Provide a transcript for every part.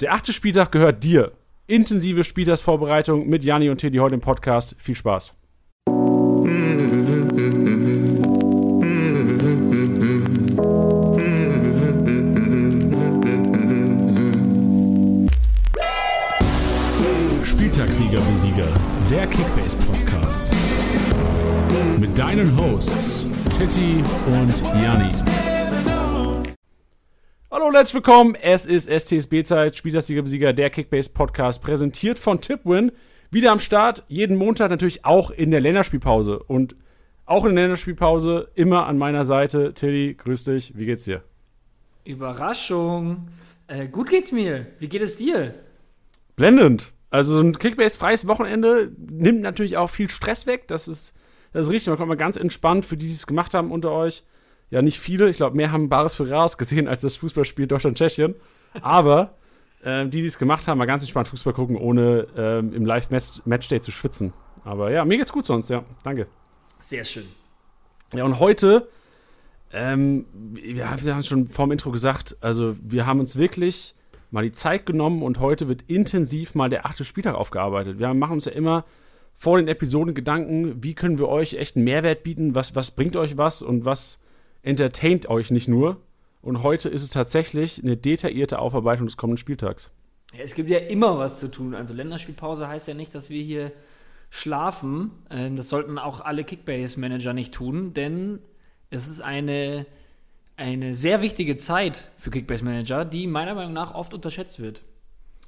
Der achte Spieltag gehört dir. Intensive Spieltagsvorbereitung mit Janni und Teddy heute im Podcast. Viel Spaß. Spieltagssieger wie Sieger, der Kickbase Podcast. Mit deinen Hosts Titti und Janni. Hallo herzlich willkommen. Es ist STSB-Zeit, Spieltagssieger-Besieger, der Kickbase-Podcast, präsentiert von Tipwin. Wieder am Start, jeden Montag natürlich auch in der Länderspielpause. Und auch in der Länderspielpause immer an meiner Seite. Tilly, grüß dich. Wie geht's dir? Überraschung. Äh, gut geht's mir. Wie geht es dir? Blendend. Also so ein Kickbase-freies Wochenende nimmt natürlich auch viel Stress weg. Das ist, das ist richtig. Man kommt mal ganz entspannt für die, die es gemacht haben unter euch. Ja, nicht viele. Ich glaube, mehr haben Bares für Rares gesehen als das Fußballspiel Deutschland-Tschechien. Aber äh, die, die es gemacht haben, mal ganz entspannt Fußball gucken, ohne ähm, im Live-Matchday zu schwitzen. Aber ja, mir geht's gut sonst, ja. Danke. Sehr schön. Ja, und heute, ähm, wir haben es schon vorm Intro gesagt, also wir haben uns wirklich mal die Zeit genommen und heute wird intensiv mal der achte Spieltag aufgearbeitet. Wir machen uns ja immer vor den Episoden Gedanken, wie können wir euch echt einen Mehrwert bieten, was, was bringt euch was und was entertaint euch nicht nur. Und heute ist es tatsächlich eine detaillierte Aufarbeitung des kommenden Spieltags. Ja, es gibt ja immer was zu tun. Also Länderspielpause heißt ja nicht, dass wir hier schlafen. Ähm, das sollten auch alle Kickbase-Manager nicht tun, denn es ist eine, eine sehr wichtige Zeit für Kickbase-Manager, die meiner Meinung nach oft unterschätzt wird.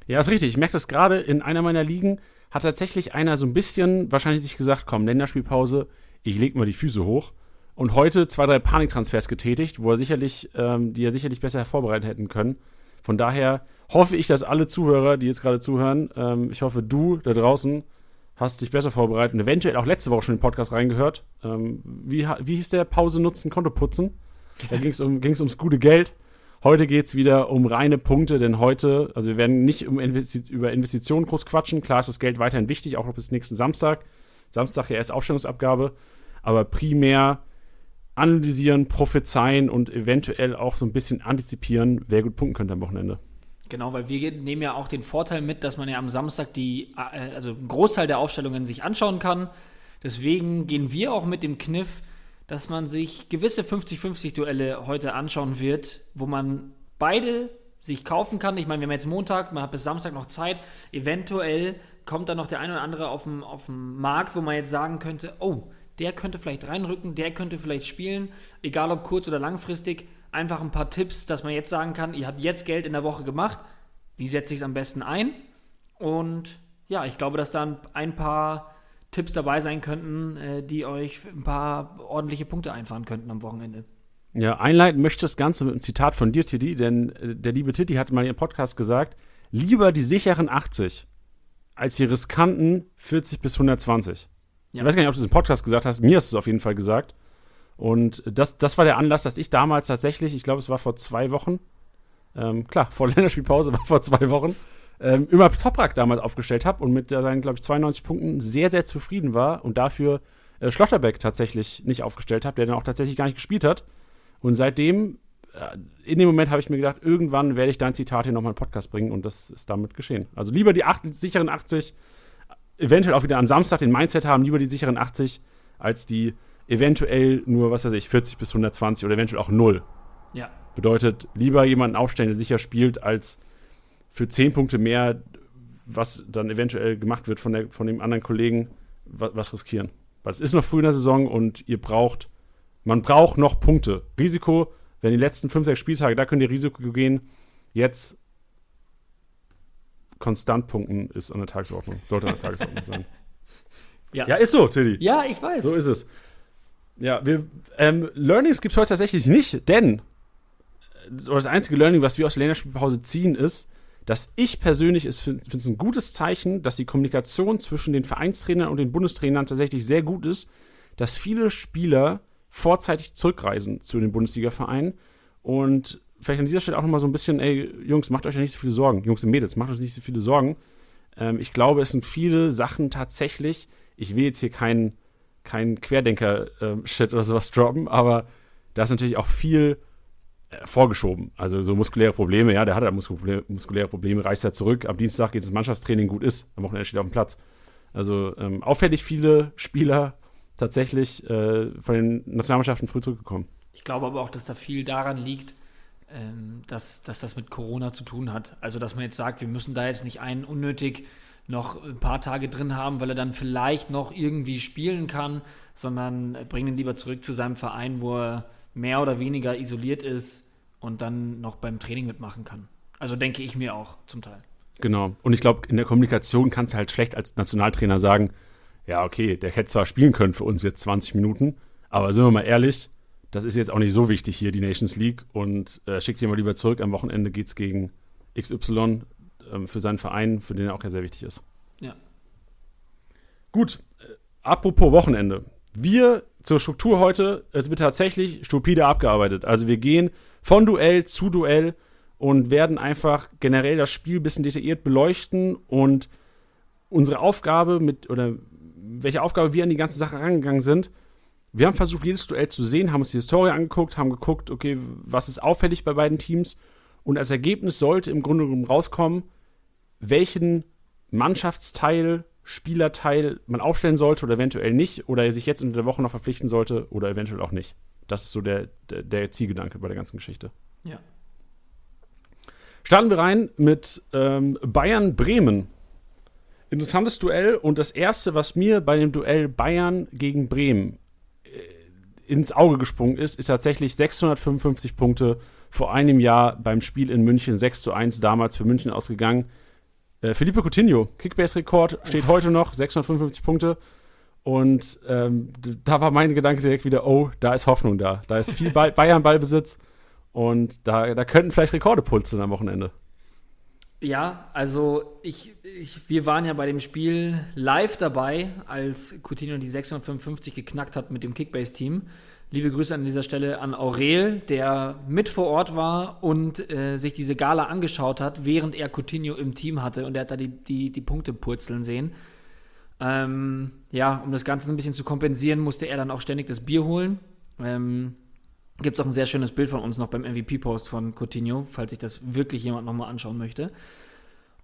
Ja, ist richtig. Ich merke das gerade in einer meiner Ligen. Hat tatsächlich einer so ein bisschen wahrscheinlich sich gesagt, komm, Länderspielpause, ich leg mal die Füße hoch. Und heute zwei, drei Paniktransfers getätigt, wo er sicherlich, ähm, die er sicherlich besser vorbereiten hätten können. Von daher hoffe ich, dass alle Zuhörer, die jetzt gerade zuhören, ähm, ich hoffe, du da draußen hast dich besser vorbereitet und eventuell auch letzte Woche schon den Podcast reingehört. Ähm, wie, wie hieß der Pause nutzen, Konto putzen? Da ging es um, ums gute Geld. Heute geht es wieder um reine Punkte, denn heute, also wir werden nicht um Investi über Investitionen groß quatschen. Klar ist das Geld weiterhin wichtig, auch bis nächsten Samstag. Samstag ja erst Aufstellungsabgabe. Aber primär analysieren, prophezeien und eventuell auch so ein bisschen antizipieren, wer gut punkten könnte am Wochenende. Genau, weil wir nehmen ja auch den Vorteil mit, dass man ja am Samstag die, äh, also einen Großteil der Aufstellungen sich anschauen kann. Deswegen gehen wir auch mit dem Kniff, dass man sich gewisse 50-50-Duelle heute anschauen wird, wo man beide sich kaufen kann. Ich meine, wir haben jetzt Montag, man hat bis Samstag noch Zeit. Eventuell kommt dann noch der eine oder andere auf dem, auf dem Markt, wo man jetzt sagen könnte, oh, der könnte vielleicht reinrücken, der könnte vielleicht spielen, egal ob kurz- oder langfristig. Einfach ein paar Tipps, dass man jetzt sagen kann, ihr habt jetzt Geld in der Woche gemacht, wie setze ich es am besten ein? Und ja, ich glaube, dass da ein paar Tipps dabei sein könnten, äh, die euch ein paar ordentliche Punkte einfahren könnten am Wochenende. Ja, einleiten möchte das Ganze mit einem Zitat von dir, Tiddy, denn äh, der liebe Tiddy hat mal ihrem Podcast gesagt, lieber die sicheren 80 als die riskanten 40 bis 120. Ja. Ich weiß gar nicht, ob du es im Podcast gesagt hast. Mir hast du es auf jeden Fall gesagt. Und das, das war der Anlass, dass ich damals tatsächlich, ich glaube, es war vor zwei Wochen, ähm, klar, vor Länderspielpause war vor zwei Wochen, ähm, immer Toprak damals aufgestellt habe und mit seinen, glaube ich, 92 Punkten sehr, sehr zufrieden war und dafür äh, Schlotterbeck tatsächlich nicht aufgestellt habe, der dann auch tatsächlich gar nicht gespielt hat. Und seitdem, äh, in dem Moment habe ich mir gedacht, irgendwann werde ich dein Zitat hier nochmal in Podcast bringen und das ist damit geschehen. Also lieber die acht, sicheren 80 eventuell auch wieder am Samstag den Mindset haben, lieber die sicheren 80, als die eventuell nur, was weiß ich, 40 bis 120 oder eventuell auch 0. Ja. Bedeutet, lieber jemanden aufstellen, der sicher spielt, als für 10 Punkte mehr, was dann eventuell gemacht wird von, der, von dem anderen Kollegen, was, was riskieren. Weil es ist noch früh in der Saison und ihr braucht, man braucht noch Punkte. Risiko, wenn die letzten 5, 6 Spieltage, da könnt ihr Risiko gehen. Jetzt konstant punkten ist an der Tagesordnung. Sollte an der Tagesordnung sein. Ja. ja, ist so, Tilly. Ja, ich weiß. So ist es. Ja, wir, ähm, Learnings gibt es heute tatsächlich nicht, denn oder das einzige Learning, was wir aus der Länderspielpause ziehen, ist, dass ich persönlich es finde es ein gutes Zeichen, dass die Kommunikation zwischen den Vereinstrainern und den Bundestrainern tatsächlich sehr gut ist, dass viele Spieler vorzeitig zurückreisen zu den Bundesliga-Vereinen und vielleicht an dieser Stelle auch nochmal so ein bisschen, ey, Jungs, macht euch ja nicht so viele Sorgen. Jungs und Mädels, macht euch nicht so viele Sorgen. Ähm, ich glaube, es sind viele Sachen tatsächlich, ich will jetzt hier keinen kein Querdenker-Shit ähm, oder sowas droppen, aber da ist natürlich auch viel äh, vorgeschoben. Also so muskuläre Probleme, ja, der hat ja muskuläre, Probleme, reist er zurück. Am Dienstag geht es Mannschaftstraining gut ist. Am Wochenende steht er auf dem Platz. Also ähm, auffällig viele Spieler tatsächlich äh, von den Nationalmannschaften früh zurückgekommen. Ich glaube aber auch, dass da viel daran liegt, ähm, dass, dass das mit Corona zu tun hat. Also, dass man jetzt sagt, wir müssen da jetzt nicht einen unnötig noch ein paar Tage drin haben, weil er dann vielleicht noch irgendwie spielen kann, sondern bringen ihn lieber zurück zu seinem Verein, wo er mehr oder weniger isoliert ist und dann noch beim Training mitmachen kann. Also denke ich mir auch zum Teil. Genau. Und ich glaube, in der Kommunikation kannst du halt schlecht als Nationaltrainer sagen, ja, okay, der hätte zwar spielen können für uns jetzt 20 Minuten, aber sind wir mal ehrlich, das ist jetzt auch nicht so wichtig hier, die Nations League. Und äh, schickt ihn mal lieber zurück. Am Wochenende geht es gegen XY ähm, für seinen Verein, für den er auch ja sehr wichtig ist. Ja. Gut, äh, apropos Wochenende. Wir zur Struktur heute, es wird tatsächlich stupide abgearbeitet. Also wir gehen von Duell zu Duell und werden einfach generell das Spiel ein bisschen detailliert beleuchten und unsere Aufgabe mit, oder welche Aufgabe wir an die ganze Sache rangegangen sind, wir haben versucht, jedes Duell zu sehen, haben uns die Historie angeguckt, haben geguckt, okay, was ist auffällig bei beiden Teams. Und als Ergebnis sollte im Grunde genommen rauskommen, welchen Mannschaftsteil, Spielerteil man aufstellen sollte oder eventuell nicht, oder er sich jetzt in der Woche noch verpflichten sollte oder eventuell auch nicht. Das ist so der, der, der Zielgedanke bei der ganzen Geschichte. Ja. Starten wir rein mit ähm, Bayern Bremen. Interessantes Duell und das erste, was mir bei dem Duell Bayern gegen Bremen ins Auge gesprungen ist, ist tatsächlich 655 Punkte vor einem Jahr beim Spiel in München 6 zu 1 damals für München ausgegangen. Äh, Felipe Coutinho, Kickbase-Rekord, steht heute noch, 655 Punkte. Und ähm, da war mein Gedanke direkt wieder, oh, da ist Hoffnung da. Da ist viel Bayern-Ballbesitz und da, da könnten vielleicht Rekorde pulsen am Wochenende. Ja, also ich, ich, wir waren ja bei dem Spiel live dabei, als Coutinho die 655 geknackt hat mit dem Kickbase-Team. Liebe Grüße an dieser Stelle an Aurel, der mit vor Ort war und äh, sich diese Gala angeschaut hat, während er Coutinho im Team hatte und er hat da die, die, die Punkte purzeln sehen. Ähm, ja, um das Ganze ein bisschen zu kompensieren, musste er dann auch ständig das Bier holen. Ähm, Gibt es auch ein sehr schönes Bild von uns noch beim MVP-Post von Coutinho, falls sich das wirklich jemand nochmal anschauen möchte.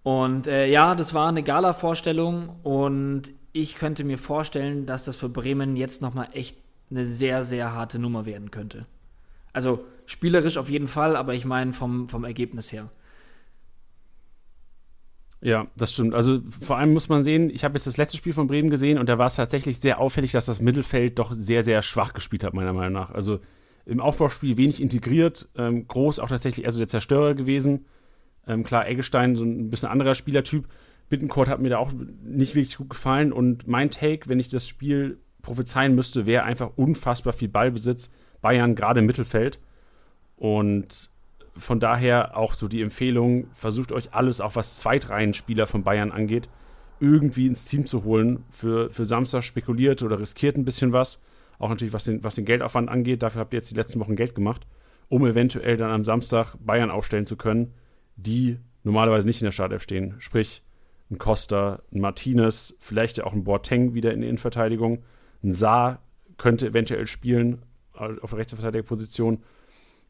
Und äh, ja, das war eine Gala-Vorstellung und ich könnte mir vorstellen, dass das für Bremen jetzt nochmal echt eine sehr, sehr harte Nummer werden könnte. Also spielerisch auf jeden Fall, aber ich meine vom, vom Ergebnis her. Ja, das stimmt. Also vor allem muss man sehen, ich habe jetzt das letzte Spiel von Bremen gesehen und da war es tatsächlich sehr auffällig, dass das Mittelfeld doch sehr, sehr schwach gespielt hat, meiner Meinung nach. Also im Aufbauspiel wenig integriert, ähm, groß auch tatsächlich eher so der Zerstörer gewesen. Ähm, klar, Eggestein, so ein bisschen anderer Spielertyp. Bittencourt hat mir da auch nicht wirklich gut gefallen und mein Take, wenn ich das Spiel prophezeien müsste, wäre einfach unfassbar viel Ballbesitz. Bayern gerade im Mittelfeld. Und von daher auch so die Empfehlung, versucht euch alles, auch was Zweitreihenspieler von Bayern angeht, irgendwie ins Team zu holen. Für, für Samstag spekuliert oder riskiert ein bisschen was auch natürlich, was den, was den Geldaufwand angeht. Dafür habt ihr jetzt die letzten Wochen Geld gemacht, um eventuell dann am Samstag Bayern aufstellen zu können, die normalerweise nicht in der Startelf stehen. Sprich, ein Costa, ein Martinez, vielleicht auch ein Boateng wieder in der Innenverteidigung. Ein Saar könnte eventuell spielen auf der Rechtsverteidigerposition.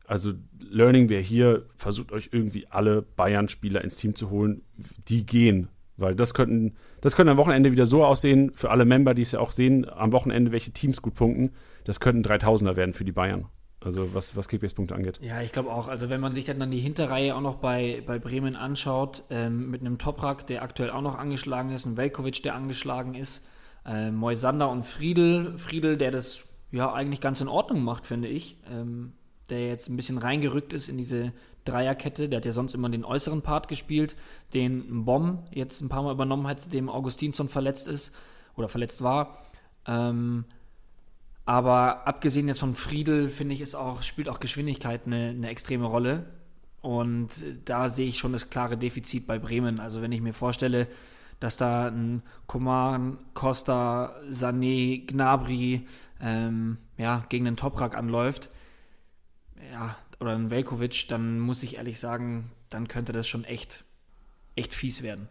Also Learning wäre hier, versucht euch irgendwie alle Bayern-Spieler ins Team zu holen, die gehen. Weil das könnten, das könnte am Wochenende wieder so aussehen, für alle Member, die es ja auch sehen, am Wochenende, welche Teams gut punkten. Das könnten 3000er werden für die Bayern. Also was, was Kickbase-Punkte angeht. Ja, ich glaube auch. Also wenn man sich dann, dann die Hinterreihe auch noch bei, bei Bremen anschaut, ähm, mit einem Toprak, der aktuell auch noch angeschlagen ist, ein Velkovic, der angeschlagen ist, äh, Moisander und Friedel. Friedel, der das ja eigentlich ganz in Ordnung macht, finde ich. Ähm, der jetzt ein bisschen reingerückt ist in diese Dreierkette. Der hat ja sonst immer den äußeren Part gespielt, den Bomb jetzt ein paar Mal übernommen hat, dem Augustinsson verletzt ist oder verletzt war. Ähm, aber abgesehen jetzt von Friedel, finde ich, ist auch, spielt auch Geschwindigkeit eine, eine extreme Rolle. Und da sehe ich schon das klare Defizit bei Bremen. Also wenn ich mir vorstelle, dass da ein Koman, Costa, Sané, Gnabry ähm, ja, gegen den Toprak anläuft, ja, oder ein Velkovic, dann muss ich ehrlich sagen, dann könnte das schon echt, echt fies werden.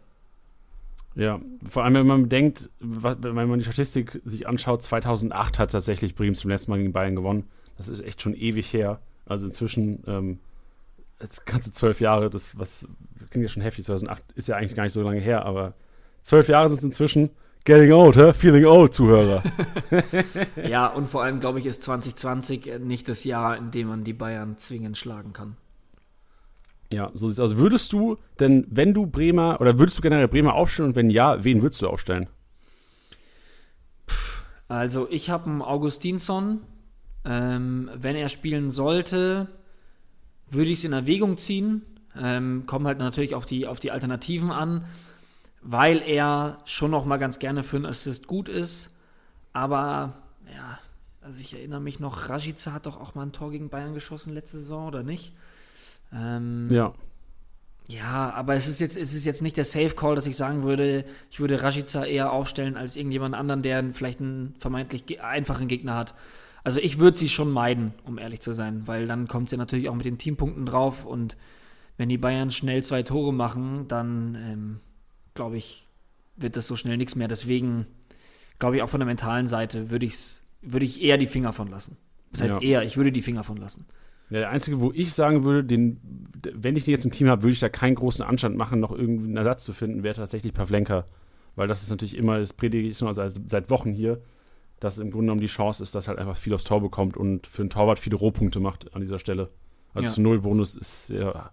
Ja, vor allem wenn man bedenkt, wenn man die Statistik sich anschaut, 2008 hat tatsächlich Bremen zum letzten Mal gegen Bayern gewonnen. Das ist echt schon ewig her. Also inzwischen, ähm, ganze zwölf Jahre, das was klingt ja schon heftig, 2008 ist ja eigentlich gar nicht so lange her, aber zwölf Jahre sind es inzwischen. Getting old, huh? feeling old, Zuhörer. ja, und vor allem, glaube ich, ist 2020 nicht das Jahr, in dem man die Bayern zwingend schlagen kann. Ja, so sieht's aus. Würdest du denn, wenn du Bremer, oder würdest du generell Bremer aufstellen und wenn ja, wen würdest du aufstellen? Also, ich habe einen Augustinsson. Ähm, wenn er spielen sollte, würde ich es in Erwägung ziehen. Ähm, kommen halt natürlich auf die, auf die Alternativen an, weil er schon noch mal ganz gerne für einen Assist gut ist. Aber, ja, also ich erinnere mich noch, Rajica hat doch auch mal ein Tor gegen Bayern geschossen letzte Saison, oder nicht? Ähm, ja. Ja, aber es ist jetzt, es ist jetzt nicht der Safe Call, dass ich sagen würde, ich würde Rashica eher aufstellen als irgendjemand anderen, der vielleicht einen vermeintlich einfachen Gegner hat. Also ich würde sie schon meiden, um ehrlich zu sein, weil dann kommt sie natürlich auch mit den Teampunkten drauf und wenn die Bayern schnell zwei Tore machen, dann ähm, glaube ich, wird das so schnell nichts mehr. Deswegen glaube ich auch von der mentalen Seite würde ich würde ich eher die Finger von lassen. Das heißt ja. eher, ich würde die Finger von lassen. Ja, der einzige, wo ich sagen würde, den, wenn ich jetzt ein Team habe, würde ich da keinen großen Anstand machen, noch irgendeinen Ersatz zu finden, wäre tatsächlich Pavlenka. Weil das ist natürlich immer, das predige ich schon also seit Wochen hier, dass im Grunde genommen die Chance ist, dass halt einfach viel aufs Tor bekommt und für einen Torwart viele Rohpunkte macht an dieser Stelle. Also ja. zu Null Bonus ist ja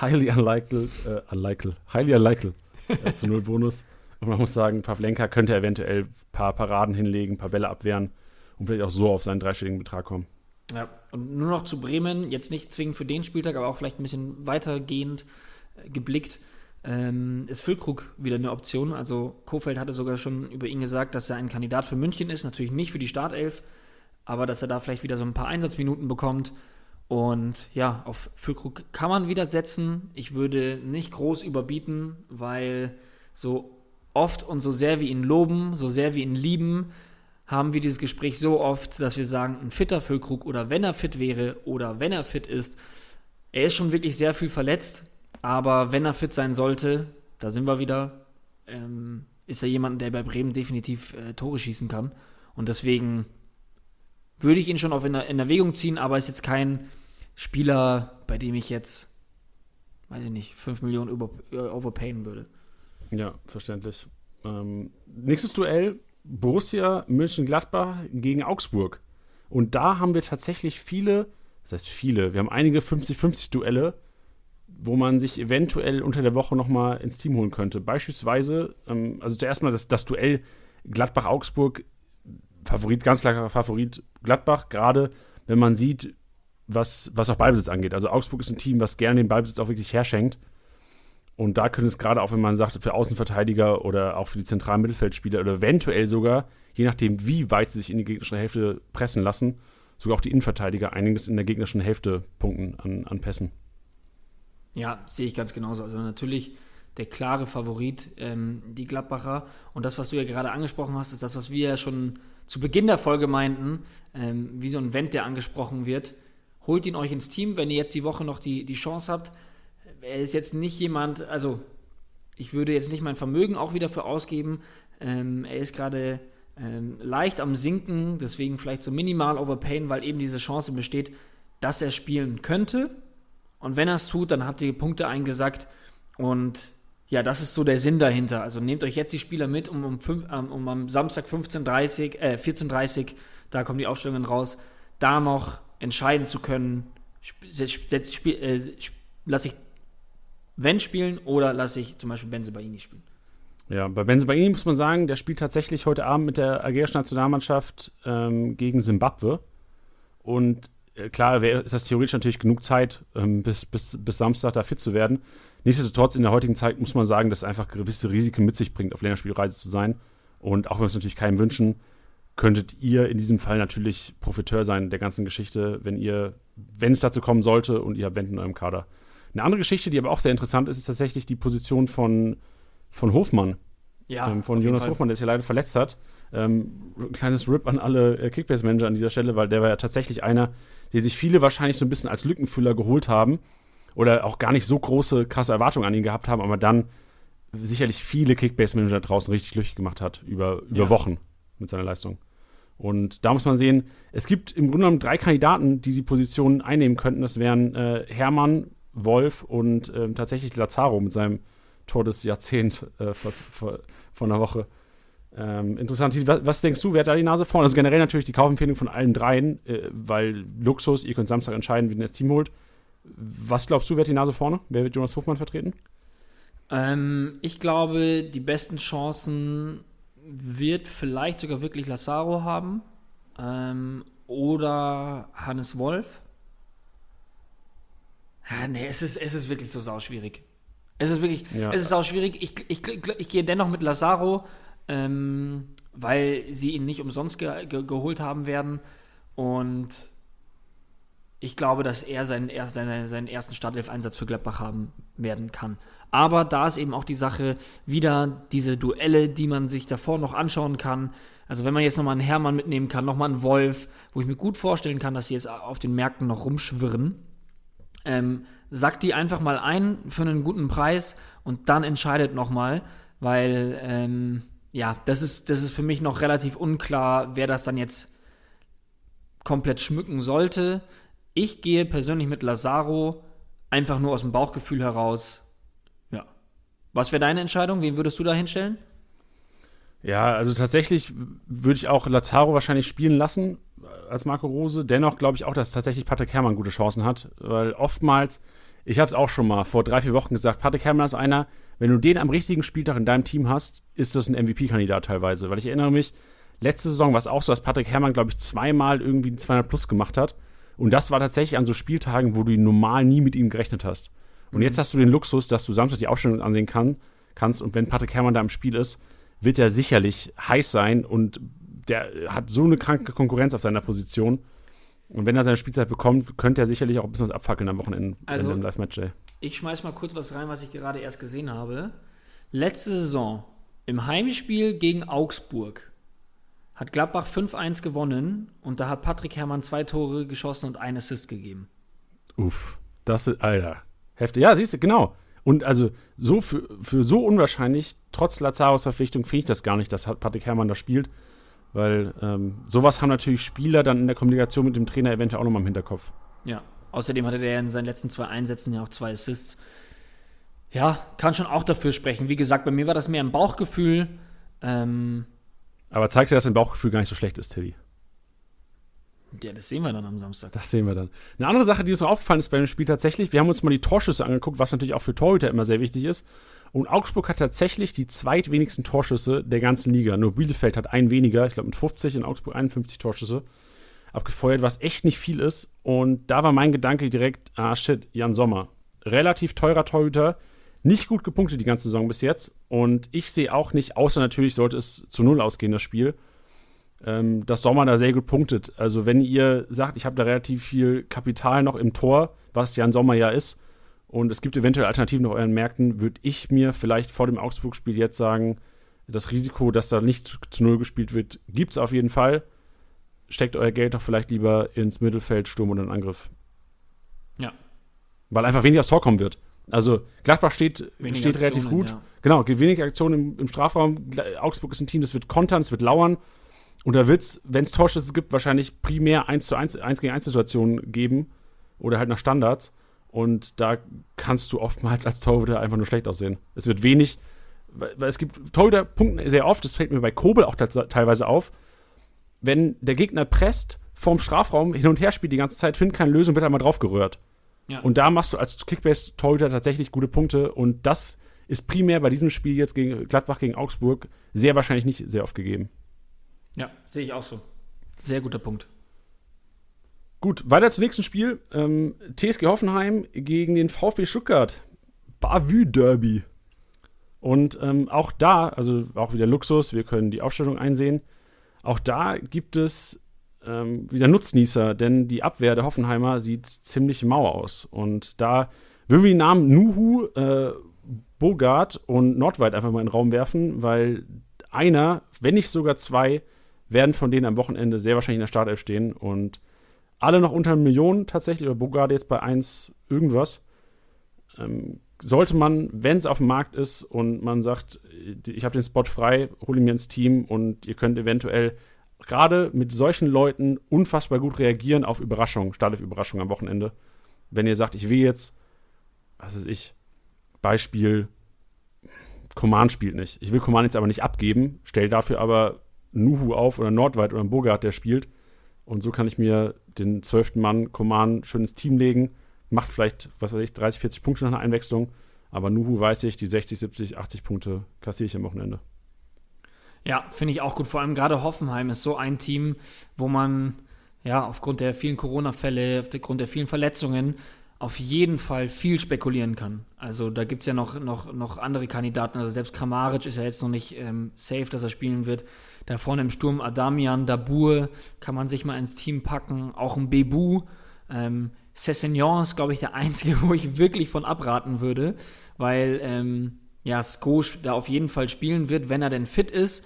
highly unlikely, äh, unlikely, highly unlikely äh, zu Null Bonus. Und man muss sagen, Pavlenka könnte eventuell ein paar Paraden hinlegen, ein paar Bälle abwehren und vielleicht auch so auf seinen dreistelligen Betrag kommen. Ja, und nur noch zu Bremen, jetzt nicht zwingend für den Spieltag, aber auch vielleicht ein bisschen weitergehend äh, geblickt, ähm, ist Füllkrug wieder eine Option. Also Kofeld hatte sogar schon über ihn gesagt, dass er ein Kandidat für München ist, natürlich nicht für die Startelf, aber dass er da vielleicht wieder so ein paar Einsatzminuten bekommt. Und ja, auf Füllkrug kann man wieder setzen. Ich würde nicht groß überbieten, weil so oft und so sehr wir ihn loben, so sehr wir ihn lieben, haben wir dieses Gespräch so oft, dass wir sagen, ein fitter Füllkrug oder wenn er fit wäre oder wenn er fit ist, er ist schon wirklich sehr viel verletzt, aber wenn er fit sein sollte, da sind wir wieder, ähm, ist er jemand, der bei Bremen definitiv äh, Tore schießen kann. Und deswegen würde ich ihn schon auf in, in Erwägung ziehen, aber ist jetzt kein Spieler, bei dem ich jetzt, weiß ich nicht, 5 Millionen über, äh, overpayen würde. Ja, verständlich. Ähm, nächstes Duell Borussia Mönchengladbach gegen Augsburg. Und da haben wir tatsächlich viele, das heißt viele, wir haben einige 50-50 Duelle, wo man sich eventuell unter der Woche nochmal ins Team holen könnte. Beispielsweise, ähm, also zuerst mal das, das Duell Gladbach-Augsburg, Favorit, ganz klarer Favorit Gladbach, gerade wenn man sieht, was, was auch Ballbesitz angeht. Also Augsburg ist ein Team, was gerne den Ballbesitz auch wirklich herschenkt. Und da könnte es gerade auch, wenn man sagt, für Außenverteidiger oder auch für die zentralen Mittelfeldspieler oder eventuell sogar, je nachdem, wie weit sie sich in die gegnerische Hälfte pressen lassen, sogar auch die Innenverteidiger einiges in der gegnerischen Hälfte punkten an, an Pässen. Ja, sehe ich ganz genauso. Also natürlich der klare Favorit, ähm, die Gladbacher. Und das, was du ja gerade angesprochen hast, ist das, was wir ja schon zu Beginn der Folge meinten, ähm, wie so ein Vent, der angesprochen wird. Holt ihn euch ins Team, wenn ihr jetzt die Woche noch die, die Chance habt er ist jetzt nicht jemand, also ich würde jetzt nicht mein Vermögen auch wieder für ausgeben. Ähm, er ist gerade ähm, leicht am Sinken, deswegen vielleicht so minimal overpayen, weil eben diese Chance besteht, dass er spielen könnte. Und wenn er es tut, dann habt ihr Punkte eingesackt. Und ja, das ist so der Sinn dahinter. Also nehmt euch jetzt die Spieler mit, um, um, um, um am Samstag 15.30, äh, 14.30 da kommen die Aufstellungen raus, da noch entscheiden zu können, äh, lasse ich wenn spielen oder lasse ich zum Beispiel Benze Baini spielen. Ja, bei Benze Baini muss man sagen, der spielt tatsächlich heute Abend mit der algerischen Nationalmannschaft ähm, gegen Simbabwe. Und äh, klar ist das theoretisch natürlich genug Zeit, ähm, bis, bis, bis Samstag da fit zu werden. Nichtsdestotrotz, in der heutigen Zeit muss man sagen, dass es einfach gewisse Risiken mit sich bringt, auf Länderspielreise zu sein. Und auch wenn wir es natürlich keinem wünschen, könntet ihr in diesem Fall natürlich Profiteur sein der ganzen Geschichte, wenn ihr, wenn es dazu kommen sollte und ihr habt Wend in eurem Kader. Eine andere Geschichte, die aber auch sehr interessant ist, ist tatsächlich die Position von, von Hofmann. Ja. Ähm, von Jonas Hofmann, der sich ja leider verletzt hat. Ähm, ein kleines Rip an alle äh, Kickbase-Manager an dieser Stelle, weil der war ja tatsächlich einer, den sich viele wahrscheinlich so ein bisschen als Lückenfüller geholt haben oder auch gar nicht so große, krasse Erwartungen an ihn gehabt haben, aber dann sicherlich viele Kickbase-Manager draußen richtig Lüchtig gemacht hat über, über ja. Wochen mit seiner Leistung. Und da muss man sehen, es gibt im Grunde genommen drei Kandidaten, die die Position einnehmen könnten. Das wären äh, Hermann, Wolf und äh, tatsächlich Lazaro mit seinem Tor des Jahrzehnts äh, vor, vor, vor, einer Woche. Ähm, interessant. Was, was, denkst du, wer hat da die Nase vorne? Also generell natürlich die Kaufempfehlung von allen dreien, äh, weil Luxus, ihr könnt Samstag entscheiden, wie ihr das Team holt. Was glaubst du, wer hat die Nase vorne? Wer wird Jonas Hofmann vertreten? Ähm, ich glaube, die besten Chancen wird vielleicht sogar wirklich Lazaro haben ähm, oder Hannes Wolf. Ja, nee, es ist, es ist wirklich so sauschwierig. Es ist wirklich, ja. es ist auch schwierig. Ich, ich, ich, ich, gehe dennoch mit Lazaro, ähm, weil sie ihn nicht umsonst ge, ge, geholt haben werden. Und ich glaube, dass er seinen, seinen, seinen ersten Startelf-Einsatz für Gladbach haben werden kann. Aber da ist eben auch die Sache wieder diese Duelle, die man sich davor noch anschauen kann. Also wenn man jetzt nochmal einen Hermann mitnehmen kann, nochmal einen Wolf, wo ich mir gut vorstellen kann, dass sie jetzt auf den Märkten noch rumschwirren, ähm, sagt die einfach mal ein für einen guten Preis und dann entscheidet nochmal, weil ähm, ja, das ist, das ist für mich noch relativ unklar, wer das dann jetzt komplett schmücken sollte. Ich gehe persönlich mit Lazaro einfach nur aus dem Bauchgefühl heraus. Ja. Was wäre deine Entscheidung? Wen würdest du da hinstellen? Ja, also tatsächlich würde ich auch Lazaro wahrscheinlich spielen lassen äh, als Marco Rose. Dennoch glaube ich auch, dass tatsächlich Patrick Herrmann gute Chancen hat, weil oftmals, ich habe es auch schon mal vor drei, vier Wochen gesagt, Patrick Herrmann ist einer, wenn du den am richtigen Spieltag in deinem Team hast, ist das ein MVP-Kandidat teilweise. Weil ich erinnere mich, letzte Saison war es auch so, dass Patrick Herrmann, glaube ich, zweimal irgendwie 200 plus gemacht hat. Und das war tatsächlich an so Spieltagen, wo du normal nie mit ihm gerechnet hast. Und mhm. jetzt hast du den Luxus, dass du Samstag die Aufstellung ansehen kann, kannst. Und wenn Patrick Herrmann da im Spiel ist, wird er sicherlich heiß sein und der hat so eine kranke Konkurrenz auf seiner Position. Und wenn er seine Spielzeit bekommt, könnte er sicherlich auch ein bisschen was abfackeln am Wochenende also, im Live-Match. Ich schmeiß mal kurz was rein, was ich gerade erst gesehen habe. Letzte Saison im Heimspiel gegen Augsburg hat Gladbach 5-1 gewonnen und da hat Patrick Herrmann zwei Tore geschossen und einen Assist gegeben. Uff, das ist, Alter, heftig. Ja, siehst du, genau. Und also so für, für so unwahrscheinlich, trotz Lazaros Verpflichtung, finde ich das gar nicht, dass Patrick Herrmann da spielt. Weil ähm, sowas haben natürlich Spieler dann in der Kommunikation mit dem Trainer eventuell auch nochmal im Hinterkopf. Ja, außerdem hatte der in seinen letzten zwei Einsätzen ja auch zwei Assists. Ja, kann schon auch dafür sprechen. Wie gesagt, bei mir war das mehr ein Bauchgefühl. Ähm, aber zeigt dir, dass dein Bauchgefühl gar nicht so schlecht ist, Teddy. Ja, das sehen wir dann am Samstag. Das sehen wir dann. Eine andere Sache, die uns noch aufgefallen ist bei dem Spiel tatsächlich, wir haben uns mal die Torschüsse angeguckt, was natürlich auch für Torhüter immer sehr wichtig ist. Und Augsburg hat tatsächlich die zweitwenigsten Torschüsse der ganzen Liga. Nur Bielefeld hat einen weniger, ich glaube mit 50 und Augsburg 51 Torschüsse abgefeuert, was echt nicht viel ist. Und da war mein Gedanke direkt, ah shit, Jan Sommer. Relativ teurer Torhüter, nicht gut gepunktet die ganze Saison bis jetzt. Und ich sehe auch nicht, außer natürlich sollte es zu Null ausgehen, das Spiel, ähm, dass Sommer da sehr gut punktet. Also wenn ihr sagt, ich habe da relativ viel Kapital noch im Tor, was Jan Sommer ja ist, und es gibt eventuell Alternativen auf euren Märkten, würde ich mir vielleicht vor dem Augsburg-Spiel jetzt sagen, das Risiko, dass da nicht zu, zu Null gespielt wird, gibt es auf jeden Fall. Steckt euer Geld doch vielleicht lieber ins Mittelfeld, Sturm oder Angriff. Ja. Weil einfach weniger Tor kommen wird. Also Gladbach steht, steht relativ gut. Ja. Genau, wenig Aktionen im, im, Strafraum. Augsburg ist ein Team, das wird kontern, es wird lauern. Und da wird es, wenn es Torschüsse gibt, wahrscheinlich primär 1 zu 1, 1 gegen 1 Situationen geben. Oder halt nach Standards. Und da kannst du oftmals als Torhüter einfach nur schlecht aussehen. Es wird wenig, weil es gibt Torhüter punkten sehr oft, das fällt mir bei Kobel auch teilweise auf. Wenn der Gegner presst, vorm Strafraum hin und her spielt die ganze Zeit, findet keine Lösung, wird einmal drauf gerührt. Ja. Und da machst du als Kickbase-Torhüter tatsächlich gute Punkte. Und das ist primär bei diesem Spiel jetzt gegen Gladbach gegen Augsburg sehr wahrscheinlich nicht sehr oft gegeben. Ja, sehe ich auch so. Sehr guter Punkt. Gut, weiter zum nächsten Spiel. Ähm, TSG Hoffenheim gegen den VfB Stuttgart. Bavü Derby. Und ähm, auch da, also auch wieder Luxus, wir können die Aufstellung einsehen. Auch da gibt es ähm, wieder Nutznießer, denn die Abwehr der Hoffenheimer sieht ziemlich mau aus. Und da würden wir die Namen Nuhu, äh, Bogart und Nordweit einfach mal in den Raum werfen, weil einer, wenn nicht sogar zwei, werden von denen am Wochenende sehr wahrscheinlich in der Startelf stehen und alle noch unter Millionen tatsächlich, oder Bogart jetzt bei 1 irgendwas. Ähm, sollte man, wenn es auf dem Markt ist und man sagt, ich habe den Spot frei, hole ihn mir ins Team und ihr könnt eventuell gerade mit solchen Leuten unfassbar gut reagieren auf Überraschungen, Startelf-Überraschungen am Wochenende. Wenn ihr sagt, ich will jetzt, was weiß ich, Beispiel, Command spielt nicht. Ich will Command jetzt aber nicht abgeben, stell dafür aber Nuhu auf oder Nordweit oder Bogart, der spielt. Und so kann ich mir den zwölften Mann Command schön ins Team legen. Macht vielleicht, was weiß ich, 30, 40 Punkte nach einer Einwechslung. Aber Nuhu weiß ich, die 60, 70, 80 Punkte kassiere ich am Wochenende. Ja, finde ich auch gut. Vor allem gerade Hoffenheim ist so ein Team, wo man ja aufgrund der vielen Corona-Fälle, aufgrund der vielen Verletzungen auf jeden Fall viel spekulieren kann. Also da gibt es ja noch, noch, noch andere Kandidaten. Also selbst Kramaric ist ja jetzt noch nicht ähm, safe, dass er spielen wird. Da vorne im Sturm Adamian, Dabur kann man sich mal ins Team packen. Auch ein Bebu. Ähm, Cessignon ist, glaube ich, der einzige, wo ich wirklich von abraten würde, weil ähm, ja, Sko da auf jeden Fall spielen wird, wenn er denn fit ist.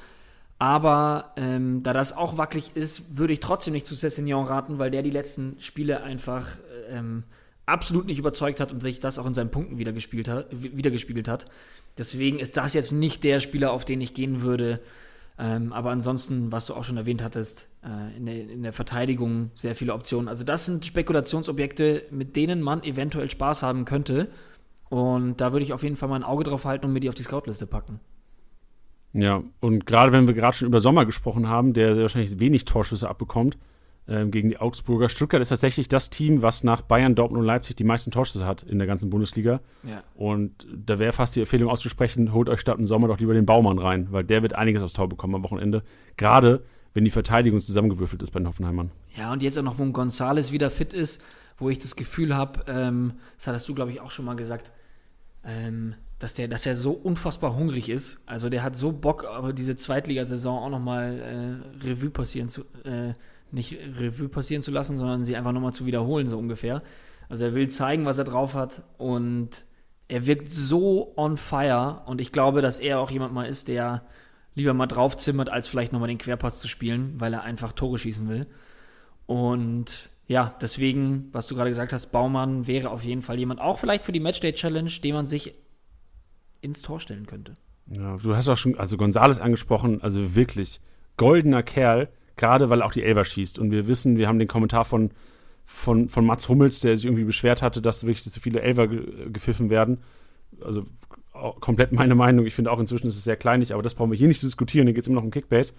Aber ähm, da das auch wackelig ist, würde ich trotzdem nicht zu Cessignon raten, weil der die letzten Spiele einfach ähm, absolut nicht überzeugt hat und sich das auch in seinen Punkten wiedergespielt hat, wiedergespiegelt hat. Deswegen ist das jetzt nicht der Spieler, auf den ich gehen würde. Ähm, aber ansonsten, was du auch schon erwähnt hattest, äh, in, der, in der Verteidigung sehr viele Optionen. Also das sind Spekulationsobjekte, mit denen man eventuell Spaß haben könnte. Und da würde ich auf jeden Fall mal ein Auge drauf halten und mir die auf die Scoutliste packen. Ja, und gerade wenn wir gerade schon über Sommer gesprochen haben, der wahrscheinlich wenig Torschüsse abbekommt, ähm, gegen die Augsburger. Stuttgart ist tatsächlich das Team, was nach Bayern, Dortmund und Leipzig die meisten Torschüsse hat in der ganzen Bundesliga. Ja. Und da wäre fast die Empfehlung auszusprechen, holt euch statt im Sommer doch lieber den Baumann rein, weil der wird einiges aufs Tor bekommen am Wochenende. Gerade wenn die Verteidigung zusammengewürfelt ist bei den Hoffenheimern. Ja, und jetzt auch noch, wo ein Gonzales wieder fit ist, wo ich das Gefühl habe, ähm, das hattest du, glaube ich, auch schon mal gesagt, ähm, dass der, dass der so unfassbar hungrig ist. Also der hat so Bock, aber diese Zweitligasaison auch nochmal äh, Revue passieren zu, äh, nicht Revue passieren zu lassen, sondern sie einfach nochmal zu wiederholen, so ungefähr. Also er will zeigen, was er drauf hat und er wirkt so on fire und ich glaube, dass er auch jemand mal ist, der lieber mal draufzimmert, als vielleicht nochmal den Querpass zu spielen, weil er einfach Tore schießen will. Und ja, deswegen, was du gerade gesagt hast, Baumann wäre auf jeden Fall jemand, auch vielleicht für die Matchday Challenge, den man sich ins Tor stellen könnte. Ja, du hast auch schon, also Gonzales angesprochen, also wirklich goldener Kerl gerade weil auch die Elver schießt. Und wir wissen, wir haben den Kommentar von, von, von Mats Hummels, der sich irgendwie beschwert hatte, dass wirklich zu viele Elver ge gepfiffen werden. Also komplett meine Meinung. Ich finde auch inzwischen ist es sehr kleinig, aber das brauchen wir hier nicht zu diskutieren. Hier geht es immer noch um Kickbase.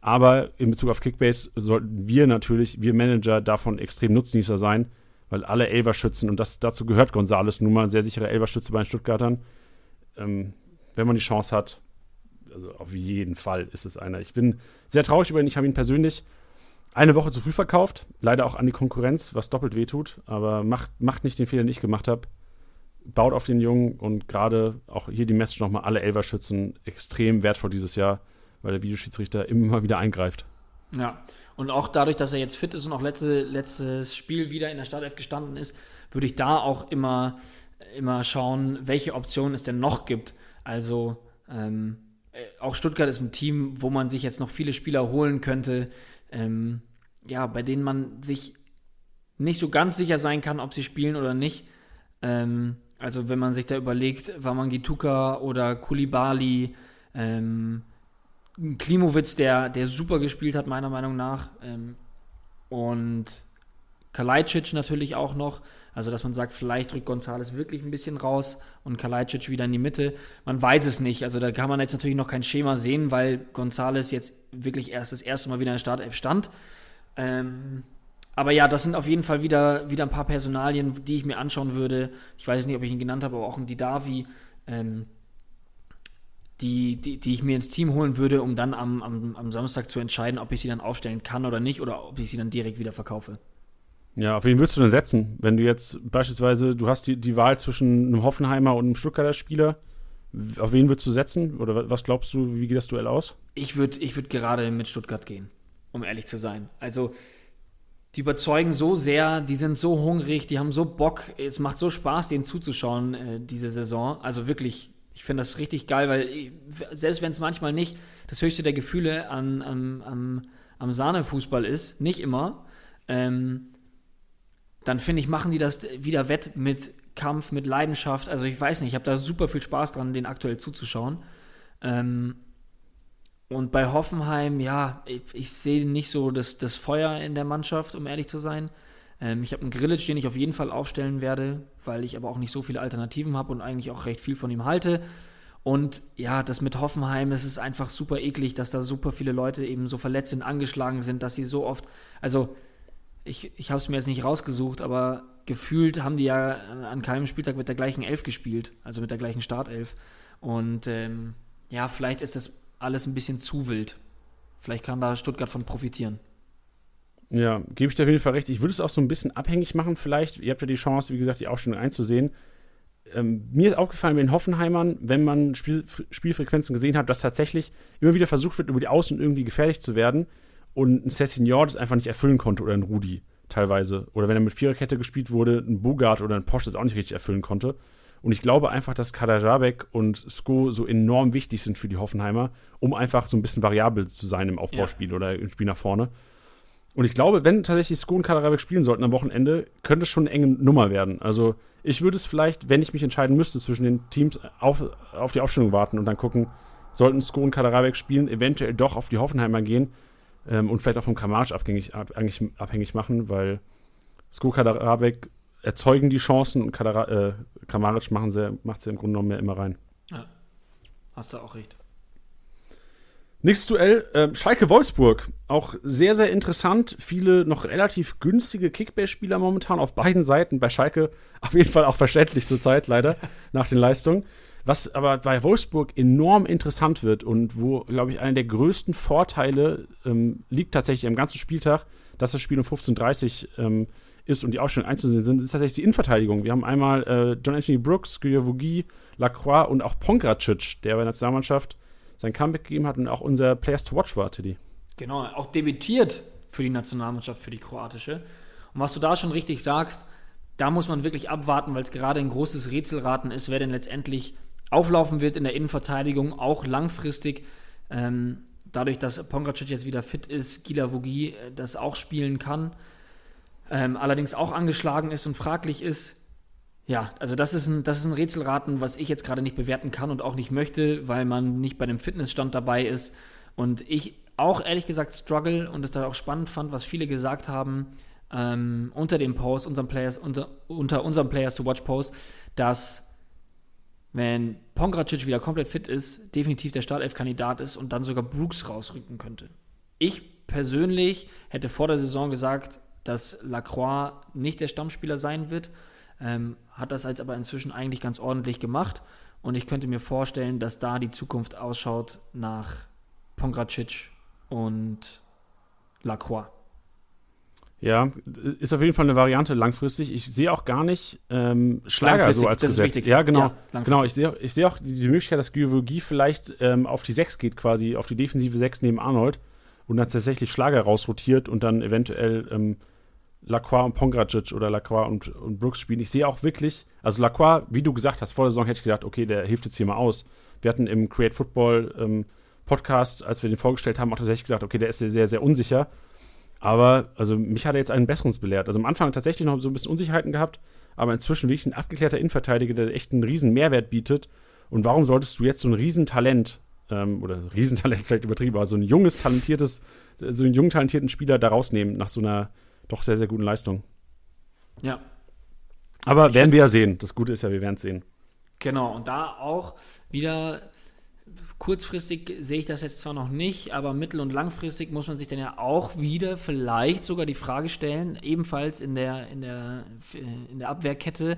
Aber in Bezug auf Kickbase sollten wir natürlich, wir Manager, davon extrem Nutznießer sein, weil alle Elverschützen, und das, dazu gehört Gonzales nun mal, sehr sicherer Elverschütze bei den Stuttgartern, ähm, wenn man die Chance hat, also auf jeden Fall ist es einer. Ich bin sehr traurig über ihn. Ich habe ihn persönlich eine Woche zu früh verkauft. Leider auch an die Konkurrenz, was doppelt wehtut. Aber macht, macht nicht den Fehler, den ich gemacht habe. Baut auf den Jungen und gerade auch hier die Message nochmal alle Elverschützen extrem wertvoll dieses Jahr, weil der Videoschiedsrichter immer wieder eingreift. Ja, und auch dadurch, dass er jetzt fit ist und auch letzte, letztes Spiel wieder in der Startelf gestanden ist, würde ich da auch immer, immer schauen, welche Optionen es denn noch gibt. Also ähm, äh, auch Stuttgart ist ein Team, wo man sich jetzt noch viele Spieler holen könnte, ähm, ja, bei denen man sich nicht so ganz sicher sein kann, ob sie spielen oder nicht. Ähm, also wenn man sich da überlegt, Wamangituka oder Kulibali, ähm, Klimowitz, der, der super gespielt hat, meiner Meinung nach. Ähm, und Kalajdzic natürlich auch noch. Also, dass man sagt, vielleicht drückt Gonzales wirklich ein bisschen raus und Kalajdzic wieder in die Mitte. Man weiß es nicht. Also, da kann man jetzt natürlich noch kein Schema sehen, weil Gonzales jetzt wirklich erst das erste Mal wieder in der Startelf stand. Ähm, aber ja, das sind auf jeden Fall wieder, wieder ein paar Personalien, die ich mir anschauen würde. Ich weiß nicht, ob ich ihn genannt habe, aber auch ein Didavi, ähm, die, die, die ich mir ins Team holen würde, um dann am, am, am Samstag zu entscheiden, ob ich sie dann aufstellen kann oder nicht oder ob ich sie dann direkt wieder verkaufe. Ja, auf wen würdest du denn setzen? Wenn du jetzt beispielsweise, du hast die, die Wahl zwischen einem Hoffenheimer und einem Stuttgarter Spieler, auf wen würdest du setzen? Oder was glaubst du, wie geht das Duell aus? Ich würde ich würd gerade mit Stuttgart gehen, um ehrlich zu sein. Also, die überzeugen so sehr, die sind so hungrig, die haben so Bock, es macht so Spaß, denen zuzuschauen, äh, diese Saison. Also wirklich, ich finde das richtig geil, weil äh, selbst wenn es manchmal nicht das höchste der Gefühle an, an, am, am Sahnefußball ist, nicht immer, ähm, dann finde ich, machen die das wieder wett mit Kampf, mit Leidenschaft. Also ich weiß nicht, ich habe da super viel Spaß dran, den aktuell zuzuschauen. Ähm, Und bei Hoffenheim, ja, ich, ich sehe nicht so das, das Feuer in der Mannschaft, um ehrlich zu sein. Ähm, ich habe einen Grillitsch, den ich auf jeden Fall aufstellen werde, weil ich aber auch nicht so viele Alternativen habe und eigentlich auch recht viel von ihm halte. Und ja, das mit Hoffenheim, es ist einfach super eklig, dass da super viele Leute eben so verletzt sind, angeschlagen sind, dass sie so oft, also ich, ich habe es mir jetzt nicht rausgesucht, aber gefühlt haben die ja an keinem Spieltag mit der gleichen Elf gespielt, also mit der gleichen Startelf. Und ähm, ja, vielleicht ist das alles ein bisschen zu wild. Vielleicht kann da Stuttgart von profitieren. Ja, gebe ich dir auf jeden Fall recht. Ich würde es auch so ein bisschen abhängig machen, vielleicht. Ihr habt ja die Chance, wie gesagt, die Aufstellung einzusehen. Ähm, mir ist aufgefallen bei den Hoffenheimern, wenn man Spiel, Spielfrequenzen gesehen hat, dass tatsächlich immer wieder versucht wird, über die Außen irgendwie gefährlich zu werden und ein Cessignon das einfach nicht erfüllen konnte oder ein Rudi teilweise. Oder wenn er mit Viererkette gespielt wurde, ein Bogart oder ein Posch das auch nicht richtig erfüllen konnte. Und ich glaube einfach, dass Kadajabek und Sko so enorm wichtig sind für die Hoffenheimer, um einfach so ein bisschen variabel zu sein im Aufbauspiel ja. oder im Spiel nach vorne. Und ich glaube, wenn tatsächlich Sko und Kadajabek spielen sollten am Wochenende, könnte es schon eine enge Nummer werden. Also ich würde es vielleicht, wenn ich mich entscheiden müsste zwischen den Teams, auf, auf die Aufstellung warten und dann gucken, sollten Sko und Kaderabek spielen, eventuell doch auf die Hoffenheimer gehen ähm, und vielleicht auch vom Kramaric abhängig, ab, abhängig machen, weil Sko Kaderabek erzeugen die Chancen und Kadara, äh, Kramaric machen sie, macht sie im Grunde genommen mehr immer rein. Ja, hast du auch recht. Nächstes Duell, äh, Schalke-Wolfsburg. Auch sehr, sehr interessant. Viele noch relativ günstige Kickbase-Spieler momentan auf beiden Seiten. Bei Schalke auf jeden Fall auch verständlich zurzeit, leider, nach den Leistungen. Was aber bei Wolfsburg enorm interessant wird und wo, glaube ich, einer der größten Vorteile ähm, liegt tatsächlich am ganzen Spieltag, dass das Spiel um 15.30 Uhr ähm, ist und die Ausstellungen einzusehen sind, ist tatsächlich die Innenverteidigung. Wir haben einmal äh, John Anthony Brooks, Guillaume Lacroix und auch Pongracic, der bei der Nationalmannschaft sein Comeback gegeben hat und auch unser Players to Watch war, Teddy. Genau, auch debütiert für die Nationalmannschaft, für die kroatische. Und was du da schon richtig sagst, da muss man wirklich abwarten, weil es gerade ein großes Rätselraten ist, wer denn letztendlich auflaufen wird in der Innenverteidigung, auch langfristig. Ähm, dadurch, dass Pongracic jetzt wieder fit ist, Gila Vogi äh, das auch spielen kann, ähm, allerdings auch angeschlagen ist und fraglich ist, ja, also das ist, ein, das ist ein Rätselraten, was ich jetzt gerade nicht bewerten kann und auch nicht möchte, weil man nicht bei dem Fitnessstand dabei ist. Und ich auch ehrlich gesagt struggle und es da auch spannend fand, was viele gesagt haben ähm, unter dem Post, unserem Players, unter, unter unserem Players to Watch Post, dass wenn Pongracic wieder komplett fit ist, definitiv der Startelf-Kandidat ist und dann sogar Brooks rausrücken könnte. Ich persönlich hätte vor der Saison gesagt, dass Lacroix nicht der Stammspieler sein wird ähm, hat das jetzt aber inzwischen eigentlich ganz ordentlich gemacht. Und ich könnte mir vorstellen, dass da die Zukunft ausschaut nach Pongracic und Lacroix. Ja, ist auf jeden Fall eine Variante langfristig. Ich sehe auch gar nicht ähm, Schlager so als das Gesetz. Ja, genau. Ja, genau. Ich sehe ich seh auch die, die Möglichkeit, dass Gyövogi vielleicht ähm, auf die 6 geht, quasi auf die defensive 6 neben Arnold und dann tatsächlich Schlager rausrotiert und dann eventuell ähm, Lacroix und Pongracic oder Lacroix und, und Brooks spielen. Ich sehe auch wirklich, also Lacroix, wie du gesagt hast, vor der Saison hätte ich gedacht, okay, der hilft jetzt hier mal aus. Wir hatten im Create Football ähm, Podcast, als wir den vorgestellt haben, auch tatsächlich gesagt, okay, der ist sehr, sehr, sehr unsicher. Aber also mich hat er jetzt einen Besseres belehrt. Also am Anfang tatsächlich noch so ein bisschen Unsicherheiten gehabt, aber inzwischen wirklich ein abgeklärter Innenverteidiger, der echt einen riesen Mehrwert bietet. Und warum solltest du jetzt so ein Riesentalent, ähm, oder Riesentalent ist halt übertrieben, aber so ein junges, talentiertes, so einen jungen, talentierten Spieler da rausnehmen nach so einer doch sehr, sehr guten Leistung. Ja. Aber ich werden wir ja sehen. Das Gute ist ja, wir werden es sehen. Genau, und da auch wieder kurzfristig sehe ich das jetzt zwar noch nicht, aber mittel- und langfristig muss man sich dann ja auch wieder vielleicht sogar die Frage stellen, ebenfalls in der, in der, in der Abwehrkette,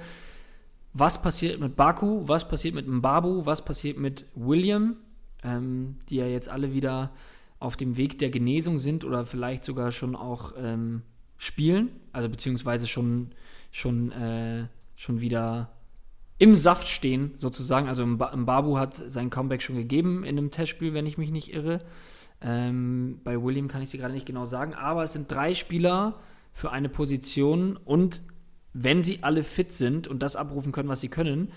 was passiert mit Baku, was passiert mit Mbabu, was passiert mit William, ähm, die ja jetzt alle wieder auf dem Weg der Genesung sind oder vielleicht sogar schon auch ähm, spielen, also beziehungsweise schon, schon, äh, schon wieder im Saft stehen, sozusagen. Also Babu hat sein Comeback schon gegeben in einem Testspiel, wenn ich mich nicht irre. Ähm, bei William kann ich sie gerade nicht genau sagen, aber es sind drei Spieler für eine Position und wenn sie alle fit sind und das abrufen können, was sie können,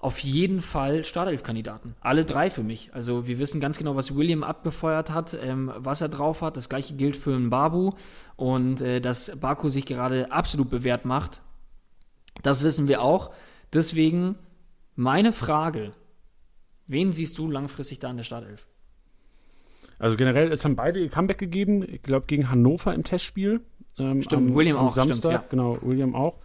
auf jeden Fall Startelf-Kandidaten. Alle drei für mich. Also wir wissen ganz genau, was William abgefeuert hat, ähm, was er drauf hat. Das gleiche gilt für einen Babu. Und äh, dass Baku sich gerade absolut bewährt macht, das wissen wir auch. Deswegen meine Frage, wen siehst du langfristig da in der Startelf? Also generell, es haben beide ihr Comeback gegeben. Ich glaube, gegen Hannover im Testspiel. Ähm, stimmt, am, William am auch. Samstag, stimmt, ja. genau, William auch.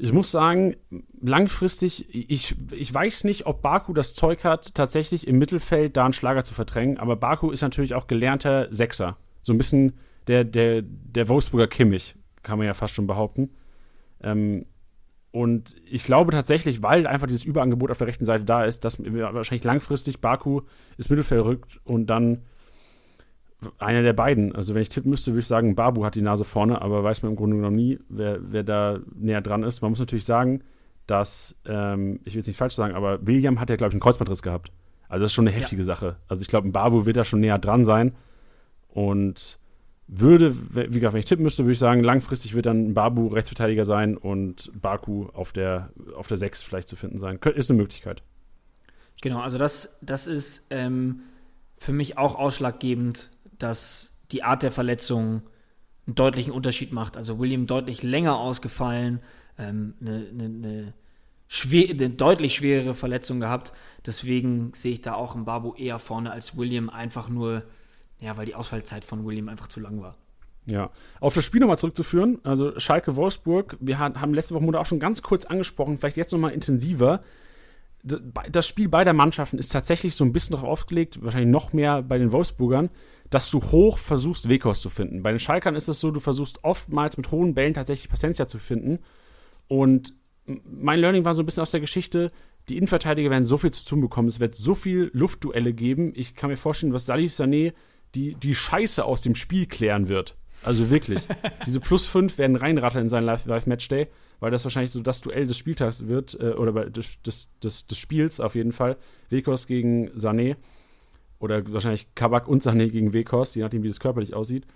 Ich muss sagen, langfristig, ich, ich weiß nicht, ob Baku das Zeug hat, tatsächlich im Mittelfeld da einen Schlager zu verdrängen, aber Baku ist natürlich auch gelernter Sechser. So ein bisschen der, der, der Wolfsburger Kimmich, kann man ja fast schon behaupten. Ähm, und ich glaube tatsächlich, weil einfach dieses Überangebot auf der rechten Seite da ist, dass wahrscheinlich langfristig Baku ins Mittelfeld rückt und dann einer der beiden. Also wenn ich tippen müsste, würde ich sagen, Babu hat die Nase vorne, aber weiß man im Grunde genommen nie, wer, wer da näher dran ist. Man muss natürlich sagen, dass, ähm, ich will es nicht falsch sagen, aber William hat ja, glaube ich, einen Kreuzbandriss gehabt. Also das ist schon eine heftige ja. Sache. Also ich glaube, ein Babu wird da schon näher dran sein. Und würde, wie gesagt, wenn ich tippen müsste, würde ich sagen, langfristig wird dann Babu Rechtsverteidiger sein und Baku auf der, auf der 6 vielleicht zu finden sein. Ist eine Möglichkeit. Genau, also das, das ist ähm, für mich auch ausschlaggebend, dass die Art der Verletzung einen deutlichen Unterschied macht. Also William deutlich länger ausgefallen, ähm, eine, eine, eine, schwer, eine, deutlich schwerere Verletzung gehabt. Deswegen sehe ich da auch einen Babu eher vorne als William, einfach nur, ja, weil die Ausfallzeit von William einfach zu lang war. Ja, auf das Spiel nochmal zurückzuführen, also Schalke Wolfsburg, wir haben letzte Woche auch schon ganz kurz angesprochen, vielleicht jetzt nochmal intensiver das Spiel beider Mannschaften ist tatsächlich so ein bisschen darauf aufgelegt, wahrscheinlich noch mehr bei den Wolfsburgern, dass du hoch versuchst, Wekos zu finden. Bei den Schalkern ist es so, du versuchst oftmals mit hohen Bällen tatsächlich Paciencia zu finden. Und mein Learning war so ein bisschen aus der Geschichte, die Innenverteidiger werden so viel zu tun bekommen, es wird so viel Luftduelle geben. Ich kann mir vorstellen, was Salih Sané die, die Scheiße aus dem Spiel klären wird. Also wirklich. Diese Plus 5 werden reinratteln in seinen Live-Matchday. Live weil das wahrscheinlich so das Duell des Spieltags wird, äh, oder des, des, des, des Spiels auf jeden Fall. Wekos gegen Sané. Oder wahrscheinlich Kabak und Sané gegen Wekos, je nachdem, wie das körperlich aussieht.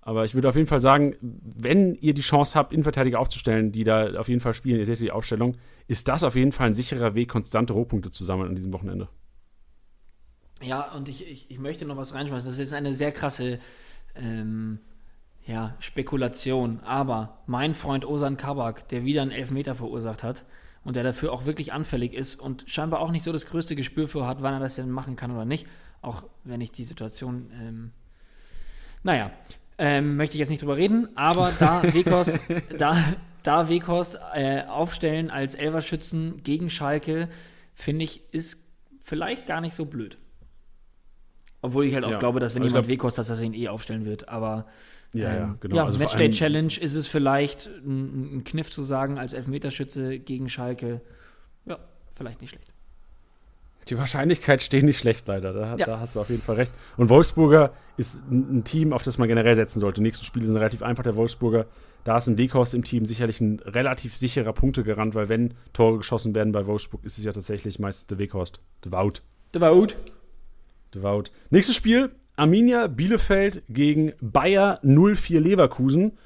Aber ich würde auf jeden Fall sagen, wenn ihr die Chance habt, Innenverteidiger aufzustellen, die da auf jeden Fall spielen, ihr seht die Aufstellung, ist das auf jeden Fall ein sicherer Weg, konstante Rohpunkte zu sammeln an diesem Wochenende. Ja, und ich, ich, ich möchte noch was reinschmeißen. Das ist eine sehr krasse ähm, ja, Spekulation. Aber mein Freund Osan Kabak, der wieder einen Elfmeter verursacht hat und der dafür auch wirklich anfällig ist und scheinbar auch nicht so das größte Gespür für hat, wann er das denn machen kann oder nicht, auch wenn ich die Situation, ähm, naja, ähm, möchte ich jetzt nicht drüber reden, aber da Wekos, da, da Wekos äh, aufstellen als Elverschützen gegen Schalke, finde ich, ist vielleicht gar nicht so blöd. Obwohl ich halt auch ja, glaube, dass wenn jemand Wekos, dass er ihn eh aufstellen wird, aber ja, ja, ähm, genau. Ja, also Matchday Challenge ist es vielleicht ein, ein, Kniff zu sagen als Elfmeterschütze gegen Schalke. Ja, vielleicht nicht schlecht. Die Wahrscheinlichkeit steht nicht schlecht, leider. Da, ja. da hast du auf jeden Fall recht. Und Wolfsburger ist ein, ein, Team, auf das man generell setzen sollte. Die nächsten Spiele sind relativ einfach. Der Wolfsburger, da ist ein Weghorst im Team sicherlich ein relativ sicherer Punktegarant, weil wenn Tore geschossen werden bei Wolfsburg, ist es ja tatsächlich meistens der Weghorst. Der Wout. Der Wout. Der Wout. Nächstes Spiel Arminia Bielefeld gegen Bayer 04 Leverkusen.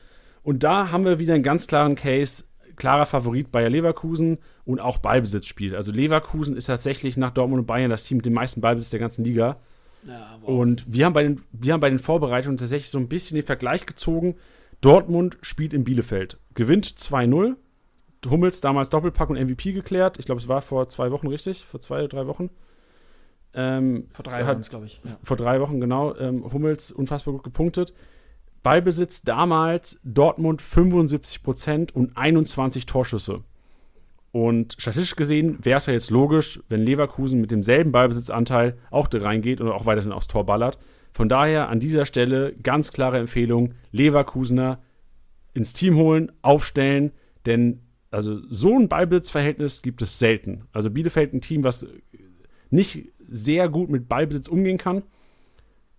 Und da haben wir wieder einen ganz klaren Case. Klarer Favorit Bayer Leverkusen und auch Ballbesitzspiel. Also Leverkusen ist tatsächlich nach Dortmund und Bayern das Team mit dem meisten Ballbesitz der ganzen Liga. Ja, wow. Und wir haben, bei den, wir haben bei den Vorbereitungen tatsächlich so ein bisschen den Vergleich gezogen. Dortmund spielt in Bielefeld, gewinnt 2-0. Hummels damals Doppelpack und MVP geklärt. Ich glaube, es war vor zwei Wochen richtig, vor zwei, oder drei Wochen. Ähm, vor drei Wochen, glaube ich. Ja. Vor drei Wochen, genau. Ähm, Hummels unfassbar gut gepunktet. Ballbesitz damals Dortmund 75 Prozent und 21 Torschüsse. Und statistisch gesehen wäre es ja jetzt logisch, wenn Leverkusen mit demselben Ballbesitzanteil auch da reingeht und auch weiterhin aufs Tor ballert. Von daher an dieser Stelle ganz klare Empfehlung: Leverkusener ins Team holen, aufstellen, denn also so ein Ballbesitzverhältnis gibt es selten. Also Bielefeld ein Team, was nicht sehr gut mit Ballbesitz umgehen kann.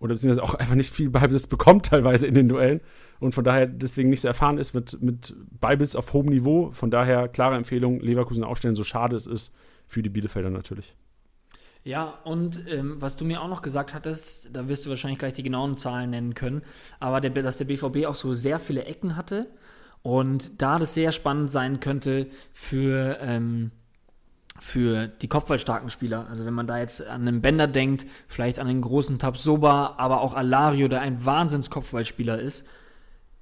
Oder beziehungsweise auch einfach nicht viel Ballbesitz bekommt, teilweise in den Duellen. Und von daher deswegen nicht so erfahren ist mit, mit Ballbesitz auf hohem Niveau. Von daher klare Empfehlung, Leverkusen aufstellen, so schade es ist für die Bielefelder natürlich. Ja, und ähm, was du mir auch noch gesagt hattest, da wirst du wahrscheinlich gleich die genauen Zahlen nennen können, aber der, dass der BVB auch so sehr viele Ecken hatte und da das sehr spannend sein könnte für, ähm, für die kopfballstarken Spieler. Also wenn man da jetzt an einen Bender denkt, vielleicht an den großen Tabsoba, aber auch Alario, der ein Wahnsinns-Kopfballspieler ist,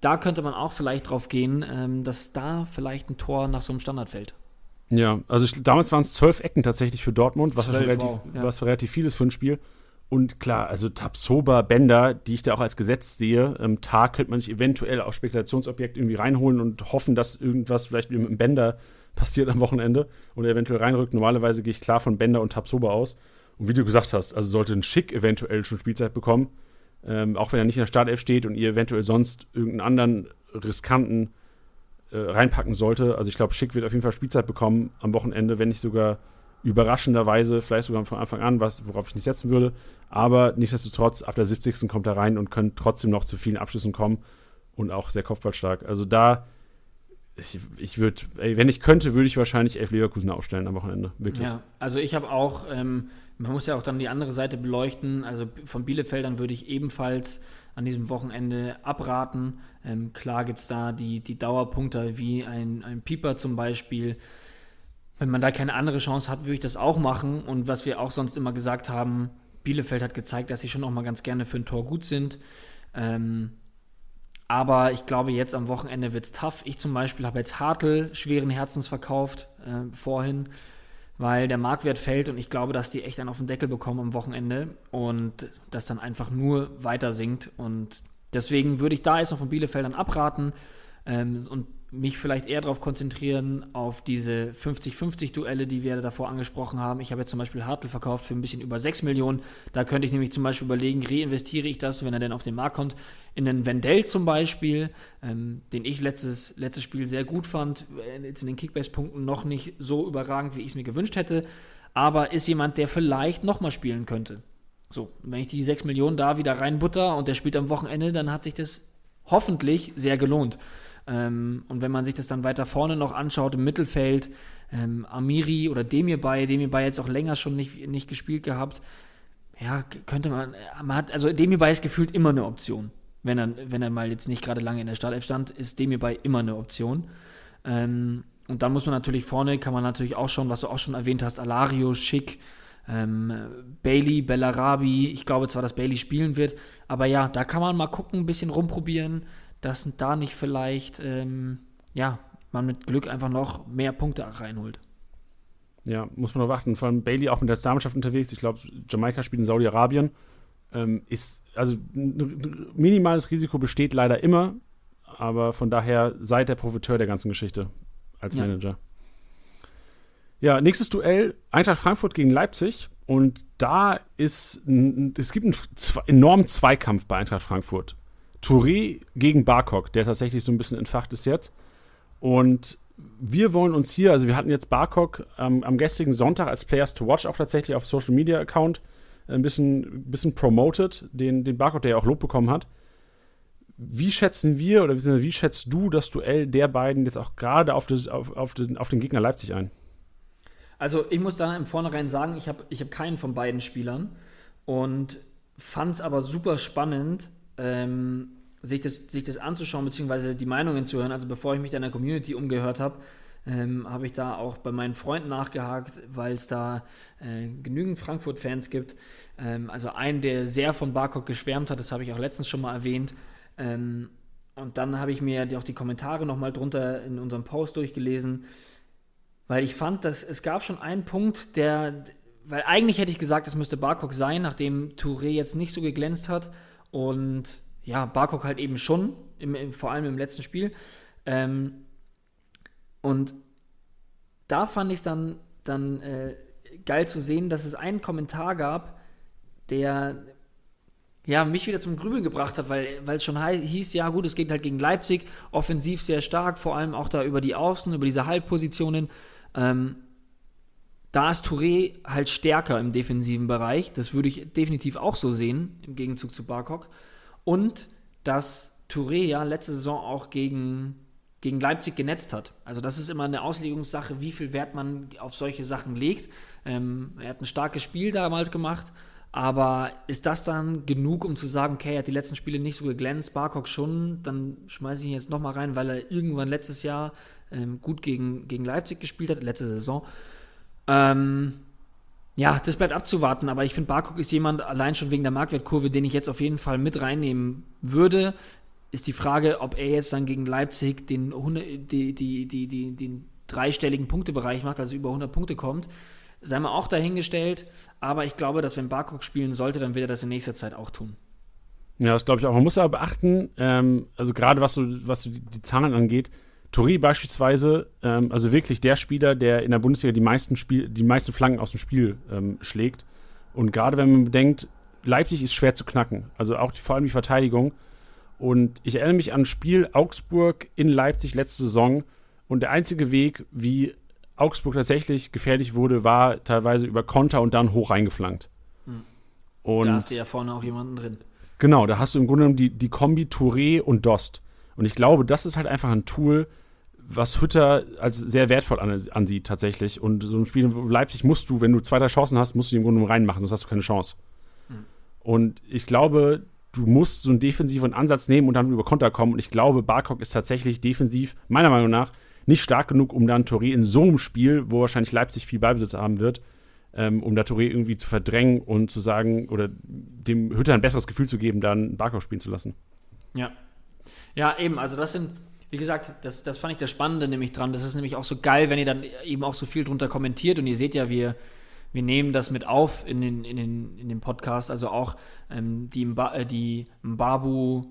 da könnte man auch vielleicht drauf gehen, ähm, dass da vielleicht ein Tor nach so einem Standard fällt. Ja, also ich, damals waren es zwölf Ecken tatsächlich für Dortmund, was, 12, relativ, wow, ja. was relativ viel ist für ein Spiel. Und klar, also Tabsoba, Bender, die ich da auch als Gesetz sehe, ähm, Tag könnte man sich eventuell auch Spekulationsobjekt irgendwie reinholen und hoffen, dass irgendwas vielleicht mit dem Bender passiert am Wochenende oder eventuell reinrückt. Normalerweise gehe ich klar von Bender und Tabsoba aus. Und wie du gesagt hast, also sollte ein Schick eventuell schon Spielzeit bekommen, ähm, auch wenn er nicht in der Startelf steht und ihr eventuell sonst irgendeinen anderen riskanten äh, reinpacken sollte. Also ich glaube, Schick wird auf jeden Fall Spielzeit bekommen am Wochenende, wenn nicht sogar überraschenderweise, vielleicht sogar von Anfang an, was, worauf ich nicht setzen würde. Aber nichtsdestotrotz, ab der 70. kommt er rein und kann trotzdem noch zu vielen Abschlüssen kommen und auch sehr kopfballstark. Also da, ich, ich würde, wenn ich könnte, würde ich wahrscheinlich elf Leverkusen aufstellen am Wochenende. Wirklich. Ja, also ich habe auch, ähm, man muss ja auch dann die andere Seite beleuchten. Also von Bielefeldern würde ich ebenfalls an diesem Wochenende abraten. Ähm, klar gibt es da die, die Dauerpunkte wie ein, ein Pieper zum Beispiel, wenn man da keine andere Chance hat, würde ich das auch machen. Und was wir auch sonst immer gesagt haben, Bielefeld hat gezeigt, dass sie schon auch mal ganz gerne für ein Tor gut sind. Ähm, aber ich glaube, jetzt am Wochenende wird es tough. Ich zum Beispiel habe jetzt Hartl schweren Herzens verkauft äh, vorhin, weil der Marktwert fällt und ich glaube, dass die echt einen auf den Deckel bekommen am Wochenende und das dann einfach nur weiter sinkt. Und deswegen würde ich da jetzt noch von Bielefeldern abraten ähm, und mich vielleicht eher darauf konzentrieren, auf diese 50-50-Duelle, die wir davor angesprochen haben. Ich habe jetzt zum Beispiel Hartl verkauft für ein bisschen über 6 Millionen. Da könnte ich nämlich zum Beispiel überlegen, reinvestiere ich das, wenn er denn auf den Markt kommt, in einen Wendell zum Beispiel, ähm, den ich letztes, letztes Spiel sehr gut fand, äh, jetzt in den Kickbase-Punkten noch nicht so überragend, wie ich es mir gewünscht hätte, aber ist jemand, der vielleicht nochmal spielen könnte. So, wenn ich die 6 Millionen da wieder reinbutter und der spielt am Wochenende, dann hat sich das hoffentlich sehr gelohnt. Ähm, und wenn man sich das dann weiter vorne noch anschaut im Mittelfeld, ähm, Amiri oder Demir bei, Demir bei jetzt auch länger schon nicht, nicht gespielt gehabt, ja, könnte man, man hat, also Demir bei ist gefühlt immer eine Option. Wenn er, wenn er mal jetzt nicht gerade lange in der Startelf stand, ist Demir bei immer eine Option. Ähm, und dann muss man natürlich vorne, kann man natürlich auch schauen, was du auch schon erwähnt hast, Alario, Schick, ähm, Bailey, Bellarabi. Ich glaube zwar, dass Bailey spielen wird, aber ja, da kann man mal gucken, ein bisschen rumprobieren dass da nicht vielleicht, ähm, ja, man mit Glück einfach noch mehr Punkte reinholt. Ja, muss man noch warten. Vor allem Bailey auch mit der Damenmannschaft unterwegs. Ich glaube, Jamaika spielt in Saudi-Arabien. Ähm, ist, also minimales Risiko besteht leider immer, aber von daher seid der Profiteur der ganzen Geschichte als ja. Manager. Ja, nächstes Duell: Eintracht Frankfurt gegen Leipzig. Und da ist, es gibt einen enormen Zweikampf bei Eintracht Frankfurt. Touré gegen Barkok, der tatsächlich so ein bisschen entfacht ist jetzt. Und wir wollen uns hier, also wir hatten jetzt Barkok ähm, am gestrigen Sonntag als Players to Watch auch tatsächlich auf Social Media Account ein bisschen, bisschen promoted, den, den Barkok, der ja auch Lob bekommen hat. Wie schätzen wir oder wie schätzt du das Duell der beiden jetzt auch gerade auf, auf, auf, den, auf den Gegner Leipzig ein? Also ich muss da im Vornherein sagen, ich habe ich hab keinen von beiden Spielern und fand es aber super spannend, ähm, sich, das, sich das anzuschauen, beziehungsweise die Meinungen zu hören. Also bevor ich mich da in der Community umgehört habe, ähm, habe ich da auch bei meinen Freunden nachgehakt, weil es da äh, genügend Frankfurt-Fans gibt. Ähm, also einen, der sehr von Barkok geschwärmt hat, das habe ich auch letztens schon mal erwähnt. Ähm, und dann habe ich mir auch die Kommentare nochmal drunter in unserem Post durchgelesen, weil ich fand, dass es gab schon einen Punkt, der, weil eigentlich hätte ich gesagt, es müsste Barkok sein, nachdem Touré jetzt nicht so geglänzt hat. Und ja, Barkok halt eben schon, im, im, vor allem im letzten Spiel. Ähm, und da fand ich es dann, dann äh, geil zu sehen, dass es einen Kommentar gab, der ja, mich wieder zum Grübeln gebracht hat, weil es schon hieß, ja gut, es geht halt gegen Leipzig, offensiv sehr stark, vor allem auch da über die Außen, über diese Halbpositionen. Ähm, da ist Touré halt stärker im defensiven Bereich. Das würde ich definitiv auch so sehen, im Gegenzug zu Barkok. Und dass Touré ja letzte Saison auch gegen, gegen Leipzig genetzt hat. Also das ist immer eine Auslegungssache, wie viel Wert man auf solche Sachen legt. Ähm, er hat ein starkes Spiel damals gemacht, aber ist das dann genug, um zu sagen, okay, er hat die letzten Spiele nicht so geglänzt, Barkok schon, dann schmeiße ich ihn jetzt nochmal rein, weil er irgendwann letztes Jahr ähm, gut gegen, gegen Leipzig gespielt hat, letzte Saison. Ähm, ja, das bleibt abzuwarten, aber ich finde, Barcock ist jemand, allein schon wegen der Marktwertkurve, den ich jetzt auf jeden Fall mit reinnehmen würde. Ist die Frage, ob er jetzt dann gegen Leipzig den, die, die, die, den dreistelligen Punktebereich macht, also über 100 Punkte kommt. sei mal auch dahingestellt. Aber ich glaube, dass wenn Barkok spielen sollte, dann wird er das in nächster Zeit auch tun. Ja, das glaube ich auch. Man muss aber beachten, ähm, also gerade was so, was so die Zahlen angeht, Touré beispielsweise, ähm, also wirklich der Spieler, der in der Bundesliga die meisten, Spiel, die meisten Flanken aus dem Spiel ähm, schlägt. Und gerade wenn man bedenkt, Leipzig ist schwer zu knacken. Also auch die, vor allem die Verteidigung. Und ich erinnere mich an ein Spiel Augsburg in Leipzig letzte Saison. Und der einzige Weg, wie Augsburg tatsächlich gefährlich wurde, war teilweise über Konter und dann hoch reingeflankt. Hm. Und da hast du ja vorne auch jemanden drin. Genau, da hast du im Grunde genommen die, die Kombi Touré und Dost. Und ich glaube, das ist halt einfach ein Tool, was Hütter als sehr wertvoll ansieht tatsächlich. Und so ein Spiel in Leipzig musst du, wenn du zwei, drei Chancen hast, musst du die im Grunde genommen reinmachen, sonst hast du keine Chance. Mhm. Und ich glaube, du musst so einen defensiven Ansatz nehmen und dann über Konter kommen. Und ich glaube, Barcock ist tatsächlich defensiv, meiner Meinung nach, nicht stark genug, um dann Touré in so einem Spiel, wo wahrscheinlich Leipzig viel Ballbesitz haben wird, ähm, um da Touré irgendwie zu verdrängen und zu sagen, oder dem Hütter ein besseres Gefühl zu geben, dann Barcock spielen zu lassen. Ja. Ja, eben, also das sind wie gesagt, das, das fand ich das Spannende nämlich dran. Das ist nämlich auch so geil, wenn ihr dann eben auch so viel drunter kommentiert und ihr seht ja, wir, wir nehmen das mit auf in den, in den, in den Podcast. Also auch ähm, die, Mba, äh, die Mbabu,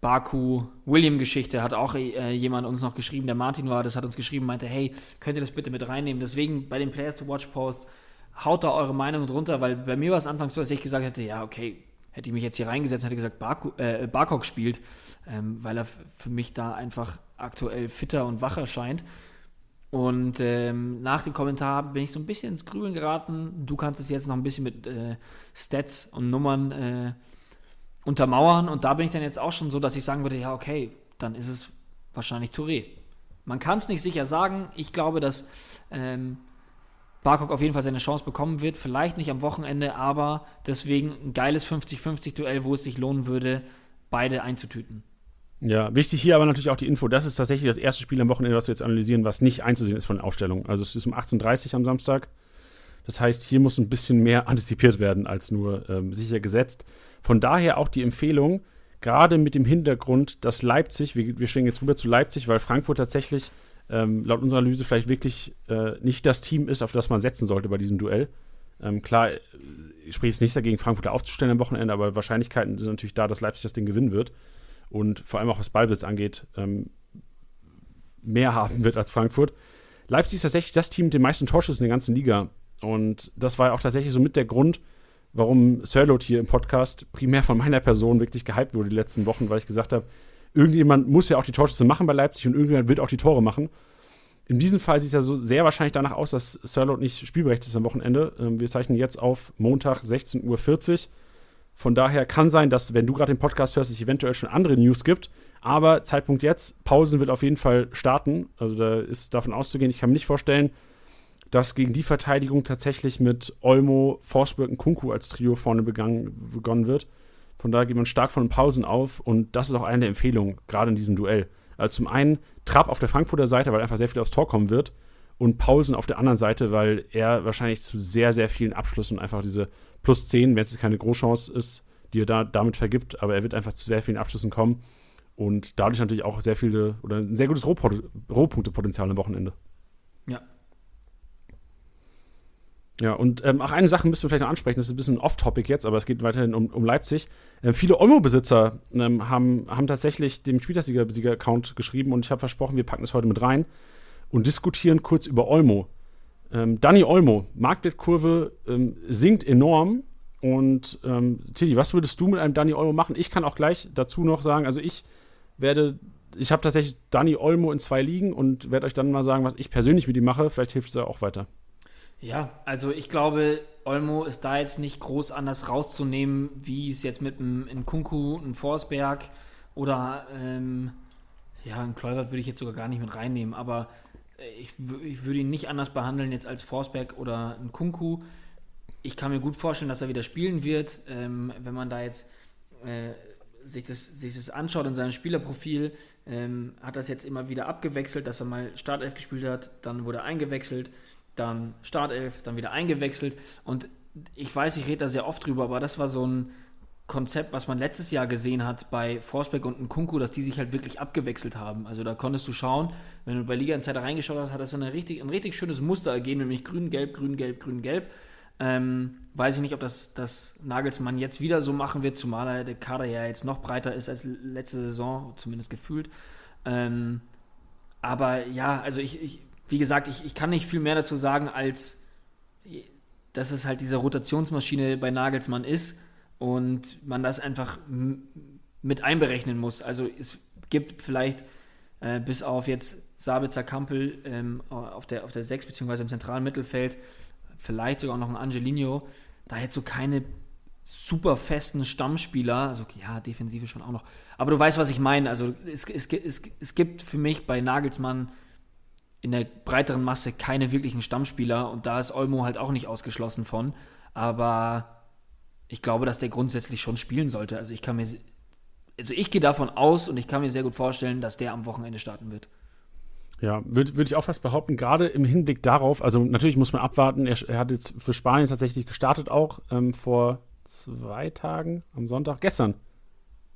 Baku, William-Geschichte hat auch äh, jemand uns noch geschrieben, der Martin war, das hat uns geschrieben, meinte, hey, könnt ihr das bitte mit reinnehmen? Deswegen bei den Players to Watch Post haut da eure Meinung drunter, weil bei mir war es anfangs so, dass ich gesagt hätte, ja, okay, hätte ich mich jetzt hier reingesetzt und hätte gesagt, Barco, äh, Barkok spielt, ähm, weil er für mich da einfach aktuell fitter und wacher scheint. Und ähm, nach dem Kommentar bin ich so ein bisschen ins Grübeln geraten. Du kannst es jetzt noch ein bisschen mit äh, Stats und Nummern äh, untermauern. Und da bin ich dann jetzt auch schon so, dass ich sagen würde, ja, okay, dann ist es wahrscheinlich Touré. Man kann es nicht sicher sagen. Ich glaube, dass ähm, Barcock auf jeden Fall seine Chance bekommen wird. Vielleicht nicht am Wochenende, aber deswegen ein geiles 50-50-Duell, wo es sich lohnen würde, beide einzutüten. Ja, wichtig hier aber natürlich auch die Info. Das ist tatsächlich das erste Spiel am Wochenende, was wir jetzt analysieren, was nicht einzusehen ist von der Ausstellung. Also es ist um 18.30 Uhr am Samstag. Das heißt, hier muss ein bisschen mehr antizipiert werden als nur ähm, sicher gesetzt. Von daher auch die Empfehlung, gerade mit dem Hintergrund, dass Leipzig, wir, wir schwingen jetzt rüber zu Leipzig, weil Frankfurt tatsächlich ähm, laut unserer Analyse vielleicht wirklich äh, nicht das Team ist, auf das man setzen sollte bei diesem Duell. Ähm, klar, ich spreche jetzt nichts dagegen, Frankfurt aufzustellen am Wochenende, aber Wahrscheinlichkeiten sind natürlich da, dass Leipzig das Ding gewinnen wird. Und vor allem auch was Ballbesitz angeht, ähm, mehr haben wird als Frankfurt. Leipzig ist tatsächlich das Team mit den meisten Torschüssen in der ganzen Liga. Und das war auch tatsächlich so mit der Grund, warum Sirlot hier im Podcast primär von meiner Person wirklich gehypt wurde die letzten Wochen, weil ich gesagt habe, irgendjemand muss ja auch die Torschüsse machen bei Leipzig und irgendjemand wird auch die Tore machen. In diesem Fall sieht es ja so sehr wahrscheinlich danach aus, dass Sirlot nicht spielberechtigt ist am Wochenende. Ähm, wir zeichnen jetzt auf Montag 16.40 Uhr. Von daher kann sein, dass, wenn du gerade den Podcast hörst, es eventuell schon andere News gibt. Aber Zeitpunkt jetzt, Pausen wird auf jeden Fall starten. Also da ist davon auszugehen. Ich kann mir nicht vorstellen, dass gegen die Verteidigung tatsächlich mit Olmo, Forsberg und Kunku als Trio vorne begangen, begonnen wird. Von daher geht man stark von Pausen auf und das ist auch eine der Empfehlungen, gerade in diesem Duell. Also zum einen Trapp auf der Frankfurter Seite, weil einfach sehr viel aufs Tor kommen wird und Pausen auf der anderen Seite, weil er wahrscheinlich zu sehr, sehr vielen Abschlüssen einfach diese plus 10, wenn es keine Großchance ist, die er da damit vergibt, aber er wird einfach zu sehr vielen Abschlüssen kommen und dadurch natürlich auch sehr viele oder ein sehr gutes Rohpunktepotenzial am Wochenende. Ja, ja, und ähm, auch eine Sache müssen wir vielleicht noch ansprechen, das ist ein bisschen off-topic jetzt, aber es geht weiterhin um, um Leipzig. Ähm, viele Olmo-Besitzer ähm, haben, haben tatsächlich dem Spielersieger-Account geschrieben und ich habe versprochen, wir packen das heute mit rein und diskutieren kurz über Olmo. Ähm, Danny Olmo, Marktwertkurve ähm, sinkt enorm und ähm, Tilly, was würdest du mit einem Danny Olmo machen? Ich kann auch gleich dazu noch sagen, also ich werde ich habe tatsächlich Danny Olmo in zwei Ligen und werde euch dann mal sagen, was ich persönlich mit ihm mache. Vielleicht hilft es ja auch weiter. Ja, also ich glaube, Olmo ist da jetzt nicht groß anders rauszunehmen, wie es jetzt mit einem Nkunku, einem Forsberg oder ähm, ja, ein Kluivert würde ich jetzt sogar gar nicht mit reinnehmen, aber ich, ich würde ihn nicht anders behandeln jetzt als Forsberg oder ein Kunku. Ich kann mir gut vorstellen, dass er wieder spielen wird, ähm, wenn man da jetzt äh, sich, das, sich das anschaut in seinem Spielerprofil, ähm, hat das jetzt immer wieder abgewechselt, dass er mal Startelf gespielt hat, dann wurde er eingewechselt dann Startelf, dann wieder eingewechselt. Und ich weiß, ich rede da sehr oft drüber, aber das war so ein Konzept, was man letztes Jahr gesehen hat bei Forsberg und Nkunku, dass die sich halt wirklich abgewechselt haben. Also da konntest du schauen, wenn du bei Liga Insider reingeschaut hast, hat das richtig, ein richtig schönes Muster ergeben, nämlich grün-gelb, grün-gelb, grün-gelb. Ähm, weiß ich nicht, ob das, das Nagelsmann jetzt wieder so machen wird, zumal der Kader ja jetzt noch breiter ist als letzte Saison, zumindest gefühlt. Ähm, aber ja, also ich, ich wie gesagt, ich, ich kann nicht viel mehr dazu sagen, als dass es halt diese Rotationsmaschine bei Nagelsmann ist und man das einfach mit einberechnen muss. Also es gibt vielleicht äh, bis auf jetzt Sabitzer Kampel ähm, auf, der, auf der 6 beziehungsweise im zentralen Mittelfeld, vielleicht sogar noch ein Angelino, da jetzt so keine super festen Stammspieler, also ja, Defensive schon auch noch. Aber du weißt, was ich meine. Also es, es, es, es gibt für mich bei Nagelsmann in der breiteren Masse keine wirklichen Stammspieler und da ist Olmo halt auch nicht ausgeschlossen von. Aber ich glaube, dass der grundsätzlich schon spielen sollte. Also ich kann mir, also ich gehe davon aus und ich kann mir sehr gut vorstellen, dass der am Wochenende starten wird. Ja, würde würd ich auch fast behaupten, gerade im Hinblick darauf, also natürlich muss man abwarten, er, er hat jetzt für Spanien tatsächlich gestartet auch ähm, vor zwei Tagen, am Sonntag, gestern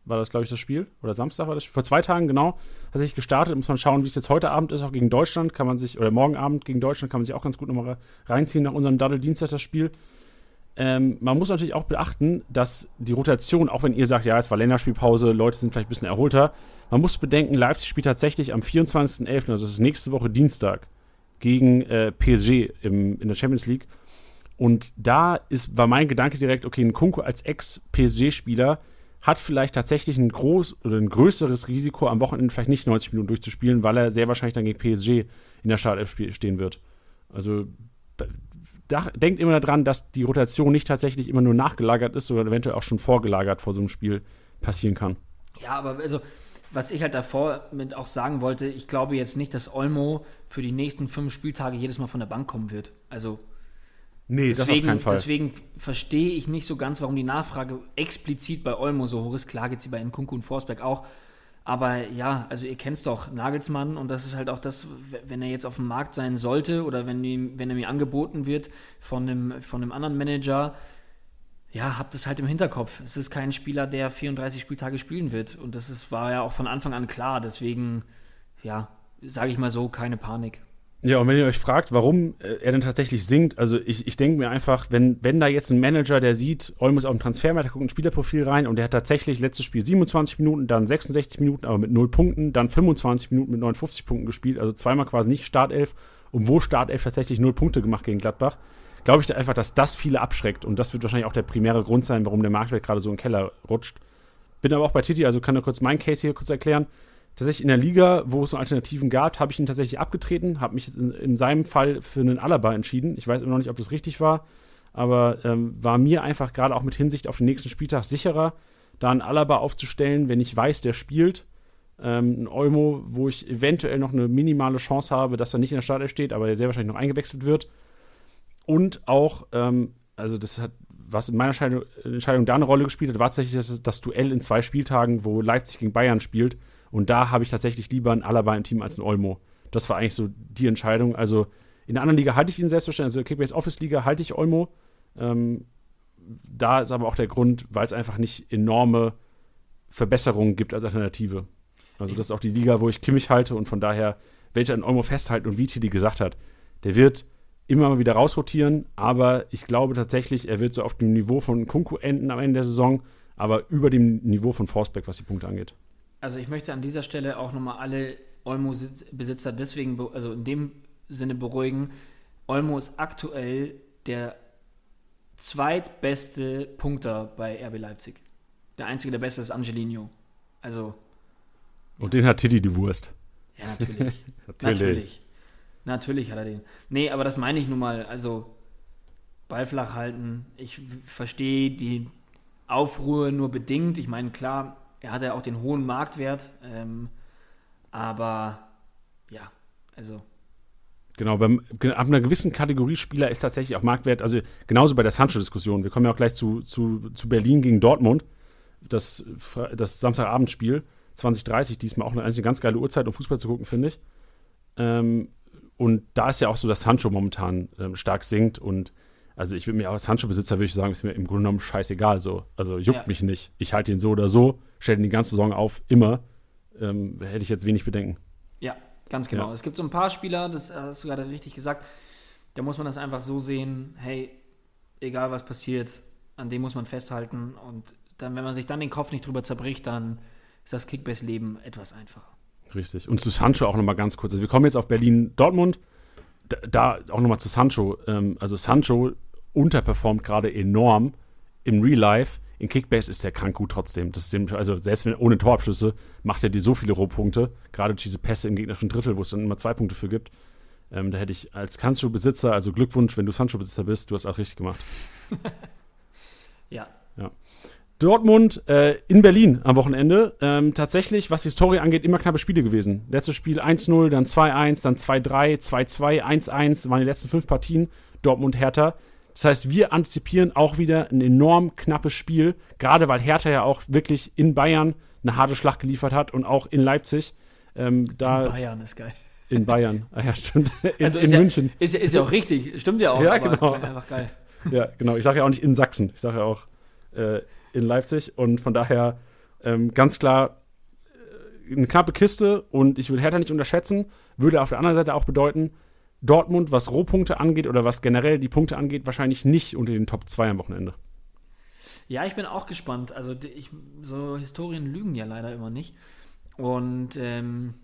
war das, glaube ich, das Spiel. Oder Samstag war das Spiel. Vor zwei Tagen, genau, hat sich gestartet. Muss man schauen, wie es jetzt heute Abend ist, auch gegen Deutschland. Kann man sich, oder morgen Abend gegen Deutschland, kann man sich auch ganz gut nochmal reinziehen nach unserem Daddel-Dienstag das Spiel. Ähm, man muss natürlich auch beachten, dass die Rotation, auch wenn ihr sagt, ja, es war Länderspielpause, Leute sind vielleicht ein bisschen erholter, man muss bedenken, Leipzig spielt tatsächlich am 24.11., also das ist nächste Woche Dienstag, gegen äh, PSG im, in der Champions League. Und da ist, war mein Gedanke direkt, okay, ein Kunko als Ex-PSG-Spieler hat vielleicht tatsächlich ein groß oder ein größeres Risiko, am Wochenende vielleicht nicht 90 Minuten durchzuspielen, weil er sehr wahrscheinlich dann gegen PSG in der Startelf stehen wird. Also denkt immer daran, dass die Rotation nicht tatsächlich immer nur nachgelagert ist, sondern eventuell auch schon vorgelagert vor so einem Spiel passieren kann. Ja, aber also was ich halt davor mit auch sagen wollte, ich glaube jetzt nicht, dass Olmo für die nächsten fünf Spieltage jedes Mal von der Bank kommen wird. Also Nee, deswegen, das auf Fall. Deswegen verstehe ich nicht so ganz, warum die Nachfrage explizit bei Olmo so hoch ist. Klar geht sie bei Nkunku und Forsberg auch. Aber ja, also ihr kennt es doch, Nagelsmann, und das ist halt auch das, wenn er jetzt auf dem Markt sein sollte oder wenn, ihm, wenn er mir angeboten wird von einem, von einem anderen Manager, ja, habt es halt im Hinterkopf. Es ist kein Spieler, der 34 Spieltage spielen wird. Und das ist, war ja auch von Anfang an klar. Deswegen, ja, sage ich mal so, keine Panik. Ja, und wenn ihr euch fragt, warum äh, er denn tatsächlich singt, also ich, ich denke mir einfach, wenn, wenn da jetzt ein Manager, der sieht, Olmo auf dem Transfermarkt, der guckt ein Spielerprofil rein und der hat tatsächlich letztes Spiel 27 Minuten, dann 66 Minuten, aber mit 0 Punkten, dann 25 Minuten mit 59 Punkten gespielt, also zweimal quasi nicht Startelf. Und wo Startelf tatsächlich 0 Punkte gemacht gegen Gladbach, glaube ich da einfach, dass das viele abschreckt. Und das wird wahrscheinlich auch der primäre Grund sein, warum der Marktwert gerade so im Keller rutscht. Bin aber auch bei Titi, also kann nur kurz meinen Case hier kurz erklären tatsächlich in der Liga, wo es noch Alternativen gab, habe ich ihn tatsächlich abgetreten, habe mich in, in, seinem Fall für einen Alaba entschieden. Ich weiß immer noch nicht, ob das richtig war, aber ähm, war mir einfach gerade auch mit Hinsicht auf den nächsten Spieltag sicherer, da einen Alaba aufzustellen, wenn ich weiß, der spielt. Ähm, ein Olmo, wo ich eventuell noch eine minimale Chance habe, dass er nicht in der Startelf steht, aber er sehr wahrscheinlich noch eingewechselt wird. Und auch, ähm, also das hat, was in meiner Entscheidung, Entscheidung da eine Rolle gespielt hat, war tatsächlich das, das Duell in zwei Spieltagen, wo Leipzig gegen Bayern spielt und da habe ich tatsächlich lieber einen Alaba im Team als einen Olmo. Das war eigentlich so die Entscheidung. Also in der anderen Liga halte ich ihn selbstverständlich, also Kickbase Office Liga halte ich Olmo. Ähm, da ist aber auch der Grund, weil es einfach nicht enorme Verbesserungen gibt als Alternative. Also das ist auch die Liga, wo ich Kimmich halte und von daher werde ich an Olmo festhalten und wie Tilly gesagt hat, der wird immer mal wieder rausrotieren, aber ich glaube tatsächlich, er wird so auf dem Niveau von Kunku enden am Ende der Saison, aber über dem Niveau von Forsberg, was die Punkte angeht also ich möchte an dieser Stelle auch nochmal alle Olmo-Besitzer deswegen, also in dem Sinne beruhigen. Olmo ist aktuell der zweitbeste Punkter bei RB Leipzig. Der einzige, der beste ist Angelino. Also. Und ja. den hat Tilly die Wurst. Ja, natürlich. natürlich. natürlich. Natürlich hat er den. Nee, aber das meine ich nun mal. Also, Ball flach halten. Ich verstehe die Aufruhr nur bedingt. Ich meine, klar, er hat ja auch den hohen Marktwert, ähm, aber ja, also. Genau, beim, ab einer gewissen Kategorie Spieler ist tatsächlich auch Marktwert, also genauso bei der Sancho-Diskussion. Wir kommen ja auch gleich zu, zu, zu Berlin gegen Dortmund, das, das Samstagabendspiel, 2030, diesmal auch eine, ganz geile Uhrzeit, um Fußball zu gucken, finde ich. Ähm, und da ist ja auch so, dass Sancho momentan ähm, stark sinkt und Also ich würde mir als Sancho-Besitzer würde ich sagen, ist mir im Grunde genommen scheißegal so. Also juckt Ja. mich nicht. Ich halte ihn so oder so, stelle ihn die ganze Saison auf, immer. Ähm, hätte ich jetzt wenig Bedenken. Ja, ganz genau. Ja. Es gibt so ein paar Spieler, das hast du gerade richtig gesagt, da muss man das einfach so sehen, hey, egal was passiert, an dem muss man festhalten und dann, wenn man sich dann den Kopf nicht drüber zerbricht, dann ist das Kickbase-Leben etwas einfacher. Richtig. Und zu Sancho auch nochmal ganz kurz. Also wir kommen jetzt auf Berlin-Dortmund. Da, auch nochmal zu Sancho. Ähm, also Sancho unterperformt gerade enorm im Real Life. In Kickbase ist der krank gut trotzdem. Das ist dem, also selbst wenn ohne Torabschlüsse macht er dir so viele Rohpunkte. Gerade durch diese Pässe im gegnerischen Drittel, wo es dann immer zwei Punkte für gibt. Ähm, da hätte ich als Sancho-Besitzer, also Glückwunsch, wenn du Sancho-Besitzer bist, du hast auch richtig gemacht. Ja. Dortmund äh, in Berlin am Wochenende. Ähm, tatsächlich, was die Story angeht, immer knappe Spiele gewesen. Letztes Spiel 1-0, dann 2-1, dann 2-3, 2-2, 1-1 waren die letzten fünf Partien. Dortmund Hertha. Das heißt, wir antizipieren auch wieder ein enorm knappes Spiel, gerade weil Hertha ja auch wirklich in Bayern eine harte Schlacht geliefert hat und auch in Leipzig. Ähm, da Bayern ist geil. in Bayern. Ah, ja, stimmt. In, Also in ja- München. Ist, ja- ist ja auch richtig, stimmt ja auch, Ja, genau. einfach geil. Ja, genau. Ich sage ja auch nicht in Sachsen. Ich sage ja auch äh, in Leipzig. Und von daher ähm, ganz klar äh, eine knappe Kiste. Und ich würde Hertha nicht unterschätzen. Würde auf der anderen Seite auch bedeuten, Dortmund, was Rohpunkte angeht oder was generell die Punkte angeht, wahrscheinlich nicht unter den Top 2 am Wochenende. Ja, ich bin auch gespannt. Also ich, so Historien lügen ja leider immer nicht. Und ähm,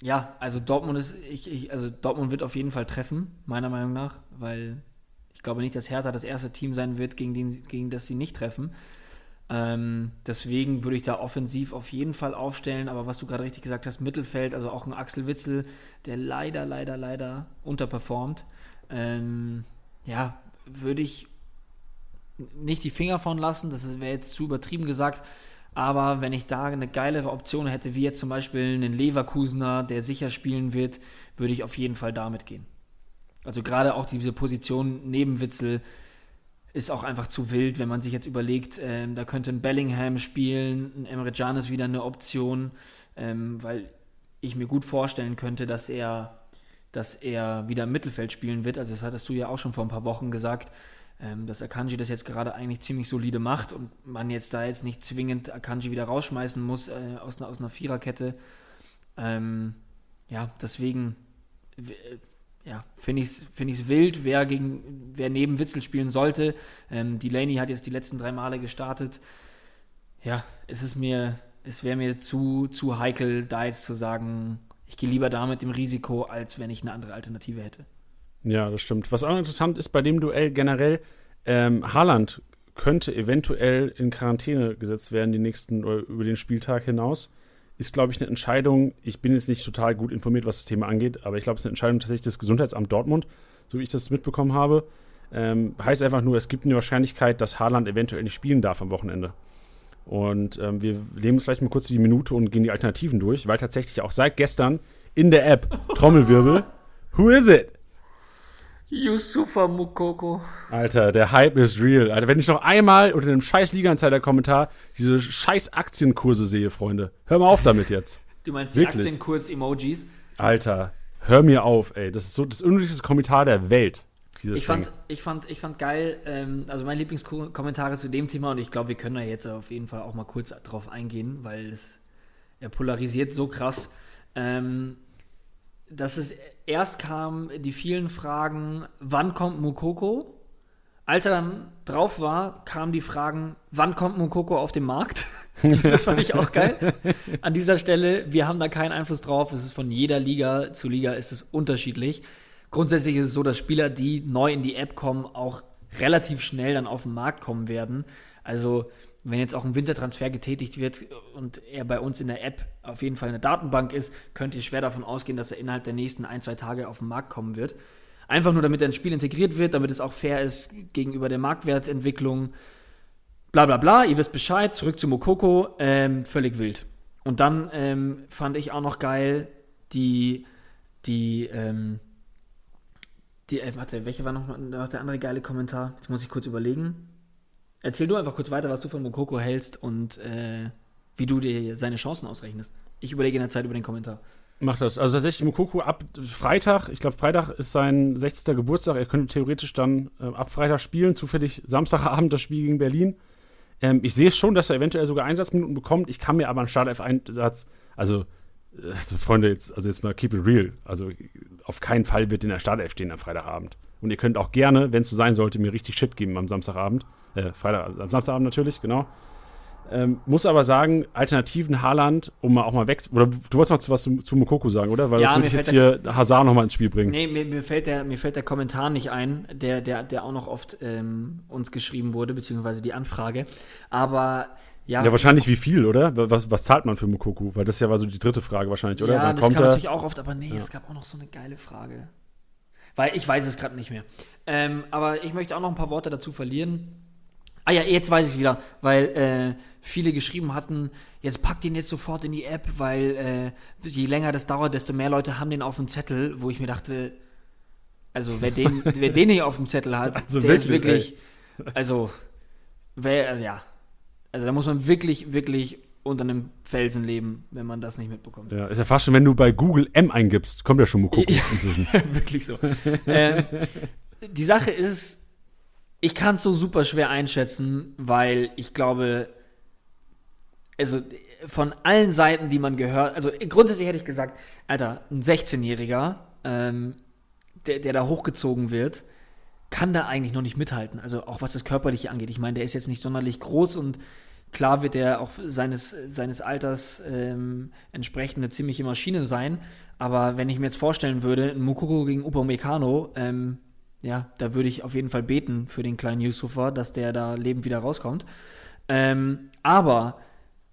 ja, also Dortmund ist, ich, ich, also Dortmund wird auf jeden Fall treffen, meiner Meinung nach, weil ich glaube nicht, dass Hertha das erste Team sein wird, gegen, den, gegen das sie nicht treffen. Ähm, deswegen würde ich da offensiv auf jeden Fall aufstellen, aber was du gerade richtig gesagt hast, Mittelfeld, also auch ein Axel Witzel, der leider, leider, leider unterperformt. Ähm, ja, würde ich nicht die Finger von lassen, das wäre jetzt zu übertrieben gesagt, aber wenn ich da eine geilere Option hätte, wie jetzt zum Beispiel einen Leverkusener, der sicher spielen wird, würde ich auf jeden Fall damit gehen. Also gerade auch diese Position neben Witzel ist auch einfach zu wild, wenn man sich jetzt überlegt, ähm, da könnte ein Bellingham spielen, ein Emre Can ist wieder eine Option, ähm, weil ich mir gut vorstellen könnte, dass er, dass er wieder im Mittelfeld spielen wird. Also das hattest du ja auch schon vor ein paar Wochen gesagt, ähm, dass Akanji das jetzt gerade eigentlich ziemlich solide macht und man jetzt da jetzt nicht zwingend Akanji wieder rausschmeißen muss äh, aus, einer, aus einer Viererkette. Ähm, ja, deswegen äh, ja, finde ich es find ich's wild, wer, gegen, wer neben Witzel spielen sollte. Ähm, Delaney hat jetzt die letzten drei Male gestartet. Ja, es ist mir, es wäre mir zu, zu heikel, da jetzt zu sagen, ich gehe lieber da mit dem Risiko, als wenn ich eine andere Alternative hätte. Ja, das stimmt. Was auch interessant ist bei dem Duell generell, ähm, Haaland könnte eventuell in Quarantäne gesetzt werden die nächsten über den Spieltag hinaus. Ist, glaube ich, eine Entscheidung. Ich bin jetzt nicht total gut informiert, was das Thema angeht, aber ich glaube, es ist eine Entscheidung tatsächlich des Gesundheitsamt Dortmund, so wie ich das mitbekommen habe. Ähm, heißt einfach nur, es gibt eine Wahrscheinlichkeit, dass Haaland eventuell nicht spielen darf am Wochenende. Und ähm, wir nehmen uns vielleicht mal kurz die Minute und gehen die Alternativen durch, weil tatsächlich auch seit gestern in der App Trommelwirbel. Who is it? Yusufa Mukoko. Alter, der Hype ist real. Alter, wenn ich noch einmal unter einem scheiß Liga-Insider-Kommentar diese scheiß Aktienkurse sehe, Freunde, hör mal auf damit jetzt. Du meinst Wirklich? die Aktienkurs-Emojis? Alter, hör mir auf, ey. Das ist so das unnötigste Kommentar der Welt. Dieses Ich fand, Ding. ich fand, ich fand geil, ähm, also meine Lieblingskommentare zu dem Thema und ich glaube, wir können da jetzt auf jeden Fall auch mal kurz drauf eingehen, weil es er polarisiert so krass. Ähm, dass es erst kam, die vielen Fragen, wann kommt Mukoko? Als er dann drauf war, kamen die Fragen, wann kommt Mukoko auf den Markt? das fand ich auch geil. An dieser Stelle, wir haben da keinen Einfluss drauf. Es ist von jeder Liga zu Liga ist es unterschiedlich. Grundsätzlich ist es so, dass Spieler, die neu in die App kommen, auch relativ schnell dann auf den Markt kommen werden. Also wenn jetzt auch ein Wintertransfer getätigt wird und er bei uns in der App auf jeden Fall eine Datenbank ist, könnt ihr schwer davon ausgehen, dass er innerhalb der nächsten ein, zwei Tage auf den Markt kommen wird. Einfach nur, damit er ins Spiel integriert wird, damit es auch fair ist gegenüber der Marktwertentwicklung. Bla bla bla, ihr wisst Bescheid, zurück zu Mokoko, ähm, völlig wild. Und dann ähm, fand ich auch noch geil, die, die, ähm, die, äh, warte, welche war noch, noch der andere geile Kommentar? Jetzt muss ich kurz überlegen. Erzähl du einfach kurz weiter, was du von Mokoko hältst und äh, wie du dir seine Chancen ausrechnest. Ich überlege in der Zeit über den Kommentar. Mach das. Also tatsächlich Mokoko ab Freitag, ich glaube Freitag ist sein 60. Geburtstag, er könnte theoretisch dann äh, ab Freitag spielen, zufällig Samstagabend das Spiel gegen Berlin. Ähm, ich sehe schon, dass er eventuell sogar Einsatzminuten bekommt. Ich kann mir aber einen Startelf-Einsatz, also, also Freunde, jetzt, also jetzt mal keep it real. Also auf keinen Fall wird in der Startelf stehen am Freitagabend. Und ihr könnt auch gerne, wenn es so sein sollte, mir richtig Shit geben am Samstagabend. Äh, Freitag, am Samstagabend natürlich, genau. Ähm, muss aber sagen, Alternativen Haaland, um mal auch mal weg. Oder du wolltest noch zu was zu, zu Mokoko sagen, oder? Weil Ja, das würde ich jetzt hier Hazard nochmal ins Spiel bringen. Nee, mir, mir, fällt der, mir fällt der Kommentar nicht ein, der, der, der auch noch oft ähm, uns geschrieben wurde, beziehungsweise die Anfrage. Aber ja, Ja, wahrscheinlich wie viel, oder? Was, was zahlt man für Mokoko? Weil das ja war so die dritte Frage wahrscheinlich, oder? Ja, Wann das kommt kam natürlich auch oft, aber nee, es gab auch noch so eine geile Frage. Weil ich weiß es gerade nicht mehr. Ähm, aber ich möchte auch noch ein paar Worte dazu verlieren. Ah ja, jetzt weiß ich wieder, weil äh, viele geschrieben hatten, jetzt packt ihn jetzt sofort in die App, weil äh, je länger das dauert, desto mehr Leute haben den auf dem Zettel, wo ich mir dachte, also wer den, wer den nicht auf dem Zettel hat, Also der ist wirklich, wirklich, also, wer, also ja, also da muss man wirklich, wirklich unter einem Felsen leben, wenn man das nicht mitbekommt. Ja, ist ja fast schon, wenn du bei Google M eingibst, kommt ja schon Mokoko Ja. inzwischen. Wirklich so. ähm, die Sache ist, ich kann es so super schwer einschätzen, weil ich glaube, also von allen Seiten, die man gehört, also grundsätzlich hätte ich gesagt, Alter, ein 16-Jähriger, ähm, der, der da hochgezogen wird, kann da eigentlich noch nicht mithalten. Also auch was das Körperliche angeht. Ich meine, der ist jetzt nicht sonderlich groß und klar wird er auch seines, seines Alters ähm, entsprechend eine ziemliche Maschine sein. Aber wenn ich mir jetzt vorstellen würde, ein Mukoko gegen Upamecano, ähm, ja, da würde ich auf jeden Fall beten für den kleinen Yusufa, dass der da lebend wieder rauskommt. Ähm, aber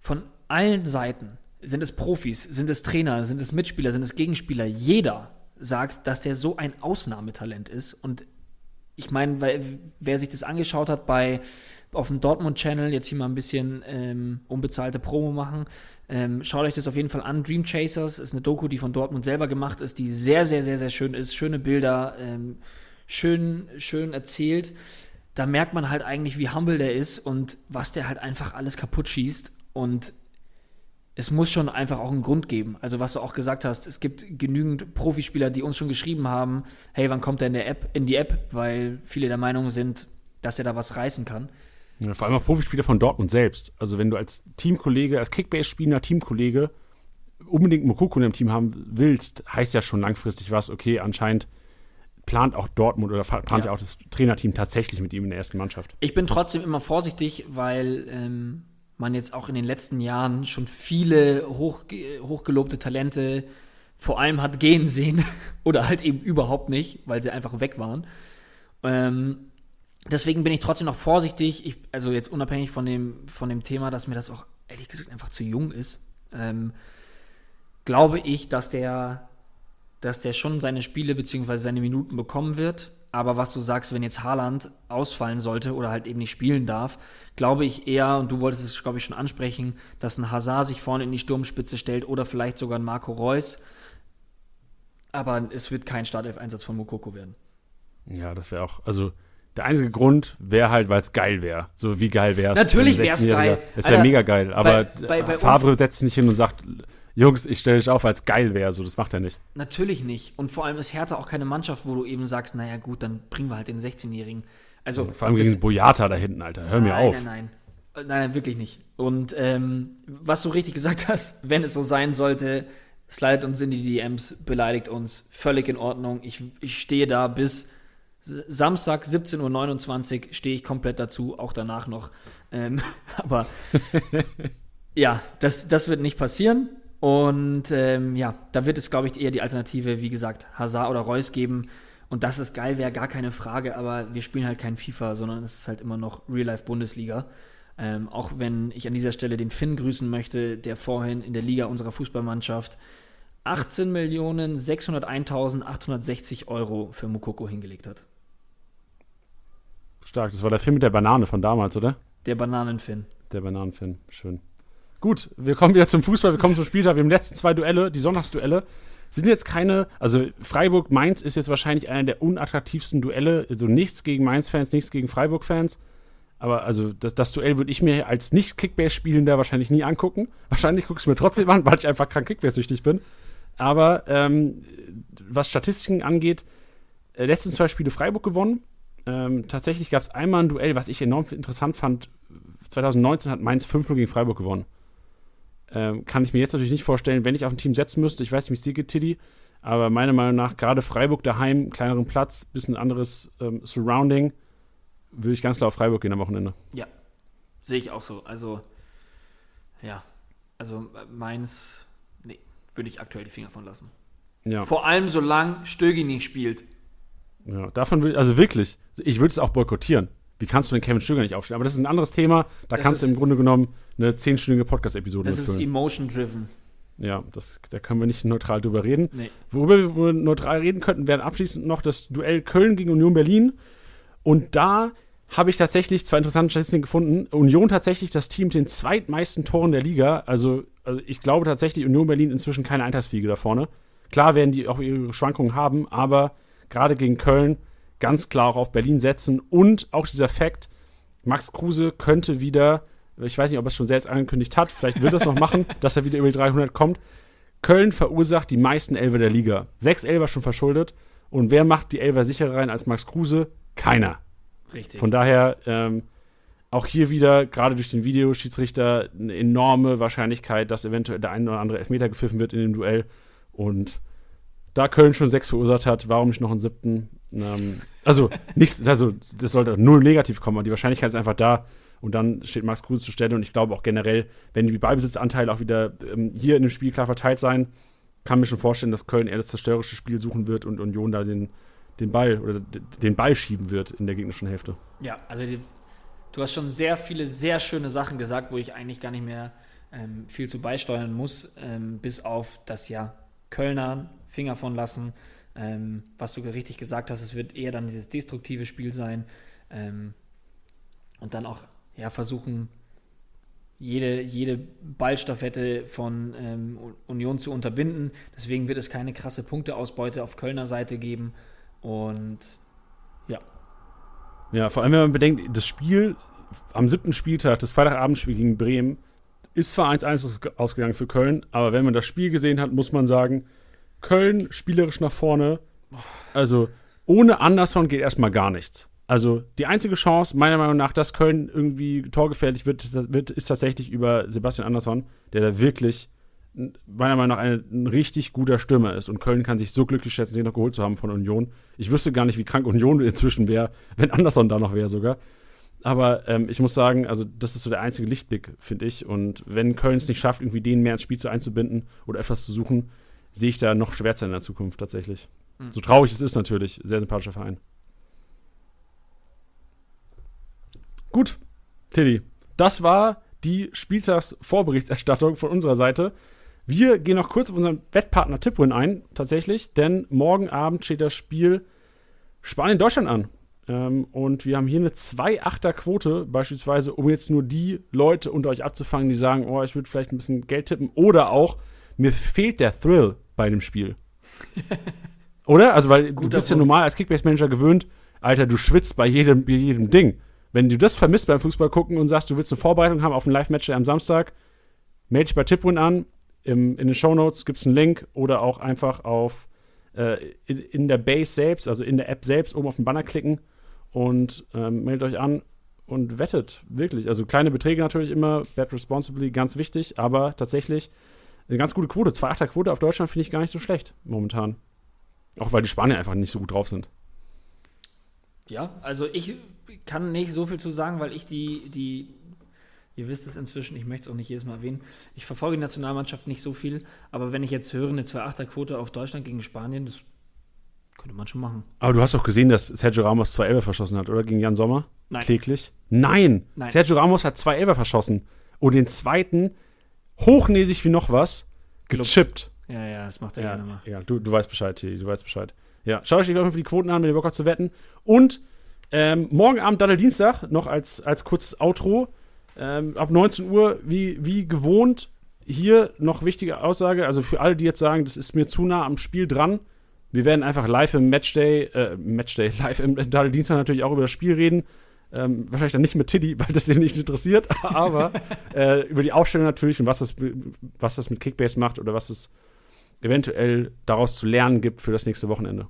von allen Seiten sind es Profis, sind es Trainer, sind es Mitspieler, sind es Gegenspieler. Jeder sagt, dass der so ein Ausnahmetalent ist. Und ich meine, wer sich das angeschaut hat bei auf dem Dortmund-Channel, jetzt hier mal ein bisschen ähm, unbezahlte Promo machen, ähm, schaut euch das auf jeden Fall an. Dream Chasers ist eine Doku, die von Dortmund selber gemacht ist, die sehr, sehr, sehr, sehr schön ist. Schöne Bilder, ähm, schön, schön erzählt. Da merkt man halt eigentlich, wie humble der ist und was der halt einfach alles kaputt schießt. Und es muss schon einfach auch einen Grund geben. Also was du auch gesagt hast, es gibt genügend Profispieler, die uns schon geschrieben haben, hey, wann kommt er in der App, in die App, weil viele der Meinung sind, dass er da was reißen kann. Ja, vor allem auch Profispieler von Dortmund selbst. Also wenn du als Teamkollege, als Kickbase-spielender Teamkollege unbedingt Mokoko in deinem Team haben willst, heißt ja schon langfristig was, okay, anscheinend plant auch Dortmund oder plant ja, auch das Trainerteam tatsächlich mit ihm in der ersten Mannschaft. Ich bin trotzdem immer vorsichtig, weil ähm, man jetzt auch in den letzten Jahren schon viele hoch, hochgelobte Talente vor allem hat gehen sehen oder halt eben überhaupt nicht, weil sie einfach weg waren. Ähm, deswegen bin ich trotzdem noch vorsichtig. Ich, also jetzt unabhängig von dem, von dem Thema, dass mir das auch ehrlich gesagt einfach zu jung ist, ähm, glaube ich, dass der, dass der schon seine Spiele bzw. seine Minuten bekommen wird. Aber was du sagst, wenn jetzt Haaland ausfallen sollte oder halt eben nicht spielen darf, glaube ich eher, und du wolltest es, glaube ich, schon ansprechen, dass ein Hazard sich vorne in die Sturmspitze stellt oder vielleicht sogar ein Marco Reus. Aber es wird kein Startelf-Einsatz von Mokoko werden. Ja, das wäre auch, also der einzige Grund wäre halt, weil es geil wäre. So wie geil wäre es. Natürlich wär's geil. Es wäre mega geil. Aber bei- bei- bei Favre setzt sich nicht hin und sagt, Jungs, ich stelle dich auf, weil es geil wäre. So, das macht er nicht. Natürlich nicht. Und vor allem ist Hertha auch keine Mannschaft, wo du eben sagst, naja gut, dann bringen wir halt den 16-Jährigen. Also Vor allem gegen Boyata da hinten, Alter. Hör mir nein, auf. Nein, nein, nein. Nein, wirklich nicht. Und ähm, was du richtig gesagt hast, wenn es so sein sollte, slidet uns in die DMs, beleidigt uns, völlig in Ordnung. Ich, ich stehe da bis Samstag 17.29 Uhr stehe ich komplett dazu, auch danach noch. Ähm, aber ja, das, das wird nicht passieren. Und ähm, ja, da wird es, glaube ich, eher die Alternative, wie gesagt, Hazard oder Reus geben. Und dass es geil wäre, gar keine Frage, aber wir spielen halt kein FIFA, sondern es ist halt immer noch Real-Life-Bundesliga. Ähm, auch wenn ich an dieser Stelle den Finn grüßen möchte, der vorhin in der Liga unserer Fußballmannschaft 18.601.860 Euro für Mukoko hingelegt hat. Stark. Das war der Film mit der Banane von damals, oder? Der Bananenfinn. Der Bananenfilm. Schön. Gut, wir kommen wieder zum Fußball, wir kommen zum Spieltag. Wir haben die letzten zwei Duelle, die Sonntagsduelle. Sind jetzt keine, also Freiburg-Mainz ist jetzt wahrscheinlich einer der unattraktivsten Duelle. Also nichts gegen Mainz-Fans, nichts gegen Freiburg-Fans. Aber also das, das Duell würde ich mir als Nicht-Kickbase-Spielender wahrscheinlich nie angucken. Wahrscheinlich gucke ich es mir trotzdem an, weil ich einfach krank Kickbase-süchtig bin. Aber ähm, was Statistiken angeht, äh, letzten zwei Spiele Freiburg gewonnen. Ähm, tatsächlich gab es einmal ein Duell, was ich enorm interessant fand. 2019 hat Mainz 5-0 gegen Freiburg gewonnen. Ähm, kann ich mir jetzt natürlich nicht vorstellen, wenn ich auf ein Team setzen müsste. Ich weiß nicht, wie es dir geht, Tiddy. Aber meiner Meinung nach, gerade Freiburg daheim, kleineren Platz, bisschen anderes ähm, Surrounding, würde ich ganz klar auf Freiburg gehen am Wochenende. Ja, sehe ich auch so. Also, ja, also Mainz, nee, würde ich aktuell die Finger von lassen. Ja. Vor allem, solange Stögi nicht spielt. Ja, davon will, also wirklich, ich würde es auch boykottieren. Wie kannst du den Kevin Stöger nicht aufstellen? Aber das ist ein anderes Thema. Da Das kannst du im Grunde genommen eine zehnstündige Podcast-Episode Das ist emotion-driven. Ja, das, da können wir nicht neutral drüber reden. Nee. Worüber wir neutral reden könnten, wäre abschließend noch das Duell Köln gegen Union Berlin. Und da habe ich tatsächlich zwei interessante Statistiken gefunden. Union tatsächlich das Team mit den zweitmeisten Toren der Liga. Also, also ich glaube tatsächlich, Union Berlin inzwischen keine Eintagsfliege da vorne. Klar werden die auch ihre Schwankungen haben, aber gerade gegen Köln ganz klar auch auf Berlin setzen. Und auch dieser Fakt, Max Kruse könnte wieder, ich weiß nicht, ob er es schon selbst angekündigt hat, vielleicht wird er es noch machen, dass er wieder über die 300 kommt. Köln verursacht die meisten Elfer der Liga. Sechs Elfer schon verschuldet. Und wer macht die Elfer sicherer rein als Max Kruse? Keiner. Richtig. Von daher ähm, auch hier wieder, gerade durch den Videoschiedsrichter, eine enorme Wahrscheinlichkeit, dass eventuell der ein oder andere Elfmeter gepfiffen wird in dem Duell. Und da Köln schon sechs verursacht hat, warum nicht noch einen siebten? Ähm, also, nichts, also, das sollte null negativ kommen, aber die Wahrscheinlichkeit ist einfach da. Und dann steht Max Kruse zur Stelle. Und ich glaube auch generell, wenn die Ballbesitzanteile auch wieder ähm, hier in dem Spiel klar verteilt sein, kann mir schon vorstellen, dass Köln eher das zerstörerische Spiel suchen wird und Union da den, den Ball oder den Ball schieben wird in der gegnerischen Hälfte. Ja, also die, du hast schon sehr viele, sehr schöne Sachen gesagt, wo ich eigentlich gar nicht mehr ähm, viel zu beisteuern muss, ähm, bis auf das ja Kölner Finger von lassen. Ähm, was du richtig gesagt hast, es wird eher dann dieses destruktive Spiel sein. Ähm, und dann auch ja, versuchen, jede, jede Ballstaffette von ähm, Union zu unterbinden. Deswegen wird es keine krasse Punkteausbeute auf Kölner Seite geben. Und Ja, vor allem, wenn man bedenkt, das Spiel am siebten Spieltag, das Freitagabendspiel gegen Bremen, ist zwar 1-1 aus- ausgegangen für Köln, aber wenn man das Spiel gesehen hat, muss man sagen, Köln spielerisch nach vorne, also ohne Anderson geht erstmal gar nichts. Also die einzige Chance, meiner Meinung nach, dass Köln irgendwie torgefährlich wird, ist- wird ist tatsächlich über Sebastian Andersson, der da wirklich meiner Meinung nach ein, ein richtig guter Stürmer ist. Und Köln kann sich so glücklich schätzen, den noch geholt zu haben von Union. Ich wüsste gar nicht, wie krank Union inzwischen wäre, wenn Andersson da noch wäre sogar. Aber ähm, ich muss sagen, also das ist so der einzige Lichtblick, finde ich. Und wenn Köln es nicht schafft, irgendwie den mehr ins Spiel zu einzubinden oder etwas zu suchen, sehe ich da noch Schwärzer in der Zukunft tatsächlich. Mhm. So traurig es ist natürlich, sehr sympathischer Verein. Gut, Tilly, das war die Spieltagsvorberichterstattung von unserer Seite. Wir gehen noch kurz auf unseren Wettpartner Tipwin ein, tatsächlich, denn morgen Abend steht das Spiel Spanien-Deutschland an. Ähm, und wir haben hier eine 2-8er-Quote, beispielsweise, um jetzt nur die Leute unter euch abzufangen, die sagen, oh, ich würde vielleicht ein bisschen Geld tippen. Oder auch, mir fehlt der Thrill bei dem Spiel. Oder? Also, weil du Guter bist ja Punkt. normal als Kickbase-Manager gewöhnt, Alter, du schwitzt bei jedem, bei jedem Ding. Wenn du das vermisst beim Fußball gucken und sagst, du willst eine Vorbereitung haben auf ein Live-Match am Samstag, melde dich bei Tipwin an. Im, in den Shownotes gibt es einen Link oder auch einfach auf äh, in, in der Base selbst, also in der App selbst, oben auf den Banner klicken und ähm, meldet euch an und wettet. Wirklich. Also kleine Beträge natürlich immer, bet responsibly, ganz wichtig, aber tatsächlich eine ganz gute Quote. 2,8er Quote auf Deutschland finde ich gar nicht so schlecht momentan. Auch weil die Spanier einfach nicht so gut drauf sind. Ja, also ich kann nicht so viel zu sagen, weil ich die, die, ihr wisst es inzwischen, ich möchte es auch nicht jedes Mal erwähnen, ich verfolge die Nationalmannschaft nicht so viel, aber wenn ich jetzt höre, eine 2-8er-Quote auf Deutschland gegen Spanien, das könnte man schon machen. Aber du hast doch gesehen, dass Sergio Ramos zwei Elber verschossen hat, oder? Gegen Jan Sommer? Nein. Kläglich? Nein. Nein. Sergio Ramos hat zwei Elber verschossen. Und den zweiten, hochnäsig wie noch was, gechippt. Ja, ja, das macht er Ja, gerne mal. ja du, du weißt Bescheid, Tilly, du weißt Bescheid. Ja, schaut euch die Woche für die Quoten an, wenn ihr Bock habt zu wetten. Und ähm, morgen Abend, Daddel Dienstag, noch als, als kurzes Outro. Ähm, ab 19 Uhr, wie, wie gewohnt, hier noch wichtige Aussage. Also für alle, die jetzt sagen, das ist mir zu nah am Spiel dran. Wir werden einfach live im Matchday, äh, Matchday, live im Daddel Dienstag natürlich auch über das Spiel reden. Ähm, wahrscheinlich dann nicht mit Tiddy, weil das den nicht interessiert, aber äh, über die Aufstellung natürlich und was das, was das mit Kickbase macht oder was es eventuell daraus zu lernen gibt für das nächste Wochenende.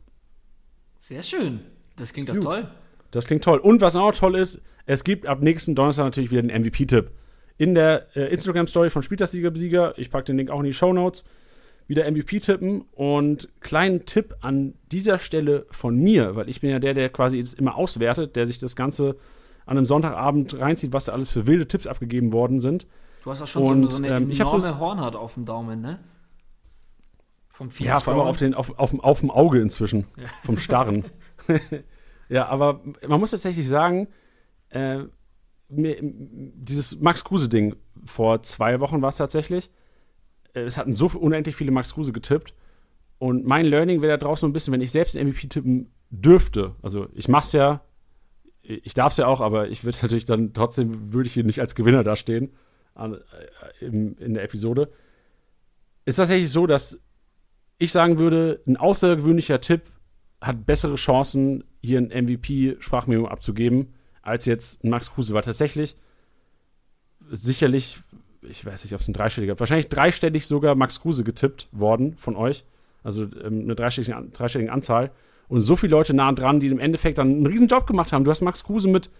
Sehr schön. Das klingt doch Gut. toll. Das klingt toll. Und was auch toll ist, es gibt ab nächsten Donnerstag natürlich wieder den MVP-Tipp. In der äh, Instagram-Story von Spieltagssieger-Besieger, ich packe den Link auch in die Show Notes, wieder MVP tippen. Und kleinen Tipp an dieser Stelle von mir, weil ich bin ja der, der quasi jetzt immer auswertet, der sich das Ganze an einem Sonntagabend reinzieht, was da alles für wilde Tipps abgegeben worden sind. Du hast auch schon Und, so, so eine ähm, enorme so's- Hornhaut auf dem Daumen, ne? Vom vielen Ja, vor allem auf, den, auf, auf, dem- auf dem Auge inzwischen. Vom Starren. ja, aber man muss tatsächlich sagen, äh, dieses Max Kruse-Ding vor zwei Wochen war es tatsächlich. Äh, es hatten so unendlich viele Max Kruse getippt. Und mein Learning wäre da draußen ein bisschen, wenn ich selbst MVP tippen dürfte. Also ich mach's ja, ich darf es ja auch, aber ich würde natürlich dann trotzdem, würde ich hier nicht als Gewinner dastehen an, äh, im, in der Episode. Ist tatsächlich so, dass ich sagen würde, ein außergewöhnlicher Tipp hat bessere Chancen, hier ein MVP-Sprachmemo abzugeben, als jetzt Max Kruse. War tatsächlich sicherlich, ich weiß nicht, ob es ein dreistelliger, wahrscheinlich dreistellig sogar Max Kruse getippt worden von euch. Also ähm, eine dreistellige, dreistellige Anzahl. Und so viele Leute nah dran, die im Endeffekt dann einen riesen Job gemacht haben. Du hast Max Kruse mit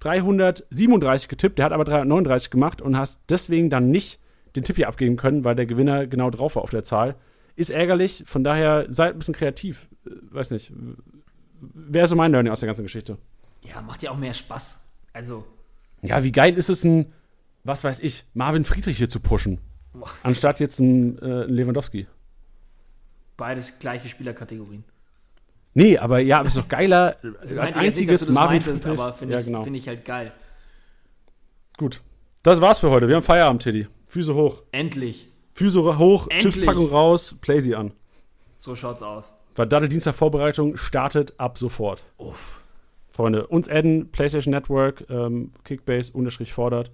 337 getippt, der hat aber 339 gemacht und hast deswegen dann nicht den Tipp hier abgeben können, weil der Gewinner genau drauf war auf der Zahl. Ist ärgerlich, von daher seid ein bisschen kreativ. Weiß nicht. Wäre so mein Learning aus der ganzen Geschichte. Ja, macht ja auch mehr Spaß. Also, Ja, wie geil ist es, ein, was weiß ich, Marvin Friedrich hier zu pushen, anstatt jetzt ein, äh, Lewandowski. beides gleiche Spielerkategorien. Nee, aber ja, aber ist doch geiler als jetzt einziges das Marvin meintest, Friedrich. Aber finde ja, ich, genau. find ich halt geil. Gut. Das war's für heute. Wir haben Feierabend, Teddy. Füße hoch. Endlich. Füße hoch, Endlich. Chipspackung raus, play sie an. So schaut's aus. Verdammt, Dienstag Vorbereitung startet ab sofort. Uff. Freunde, uns adden, PlayStation Network, ähm, Kickbase, unterstrich fordert.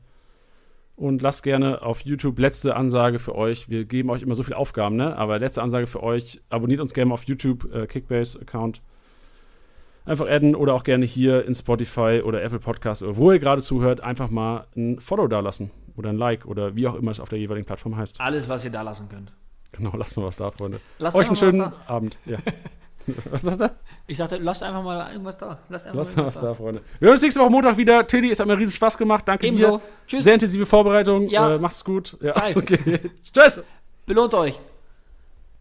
Und lasst gerne auf YouTube letzte Ansage für euch. Wir geben euch immer so viele Aufgaben, ne? Aber letzte Ansage für euch. Abonniert uns gerne auf YouTube, äh, Kickbase-Account. Einfach adden oder auch gerne hier in Spotify oder Apple Podcast oder wo ihr gerade zuhört, einfach mal ein Follow da lassen. Oder ein Like oder wie auch immer es auf der jeweiligen Plattform heißt. Alles, was ihr da lassen könnt. Genau, lasst mal was da, Freunde. Lasst euch einen schönen. Abend. Ja. was sagt er? Ich sagte, lasst einfach mal irgendwas da. Lasst einfach Lass mal was irgendwas da, Freunde. Wir hören uns nächste Woche Montag wieder. Tilly, es hat mir riesen Spaß gemacht. Danke Ebenso. dir. Tschüss. Sehr intensive Vorbereitung. Ja. Äh, macht's gut. Ja, Geil. okay. Tschüss. Belohnt euch.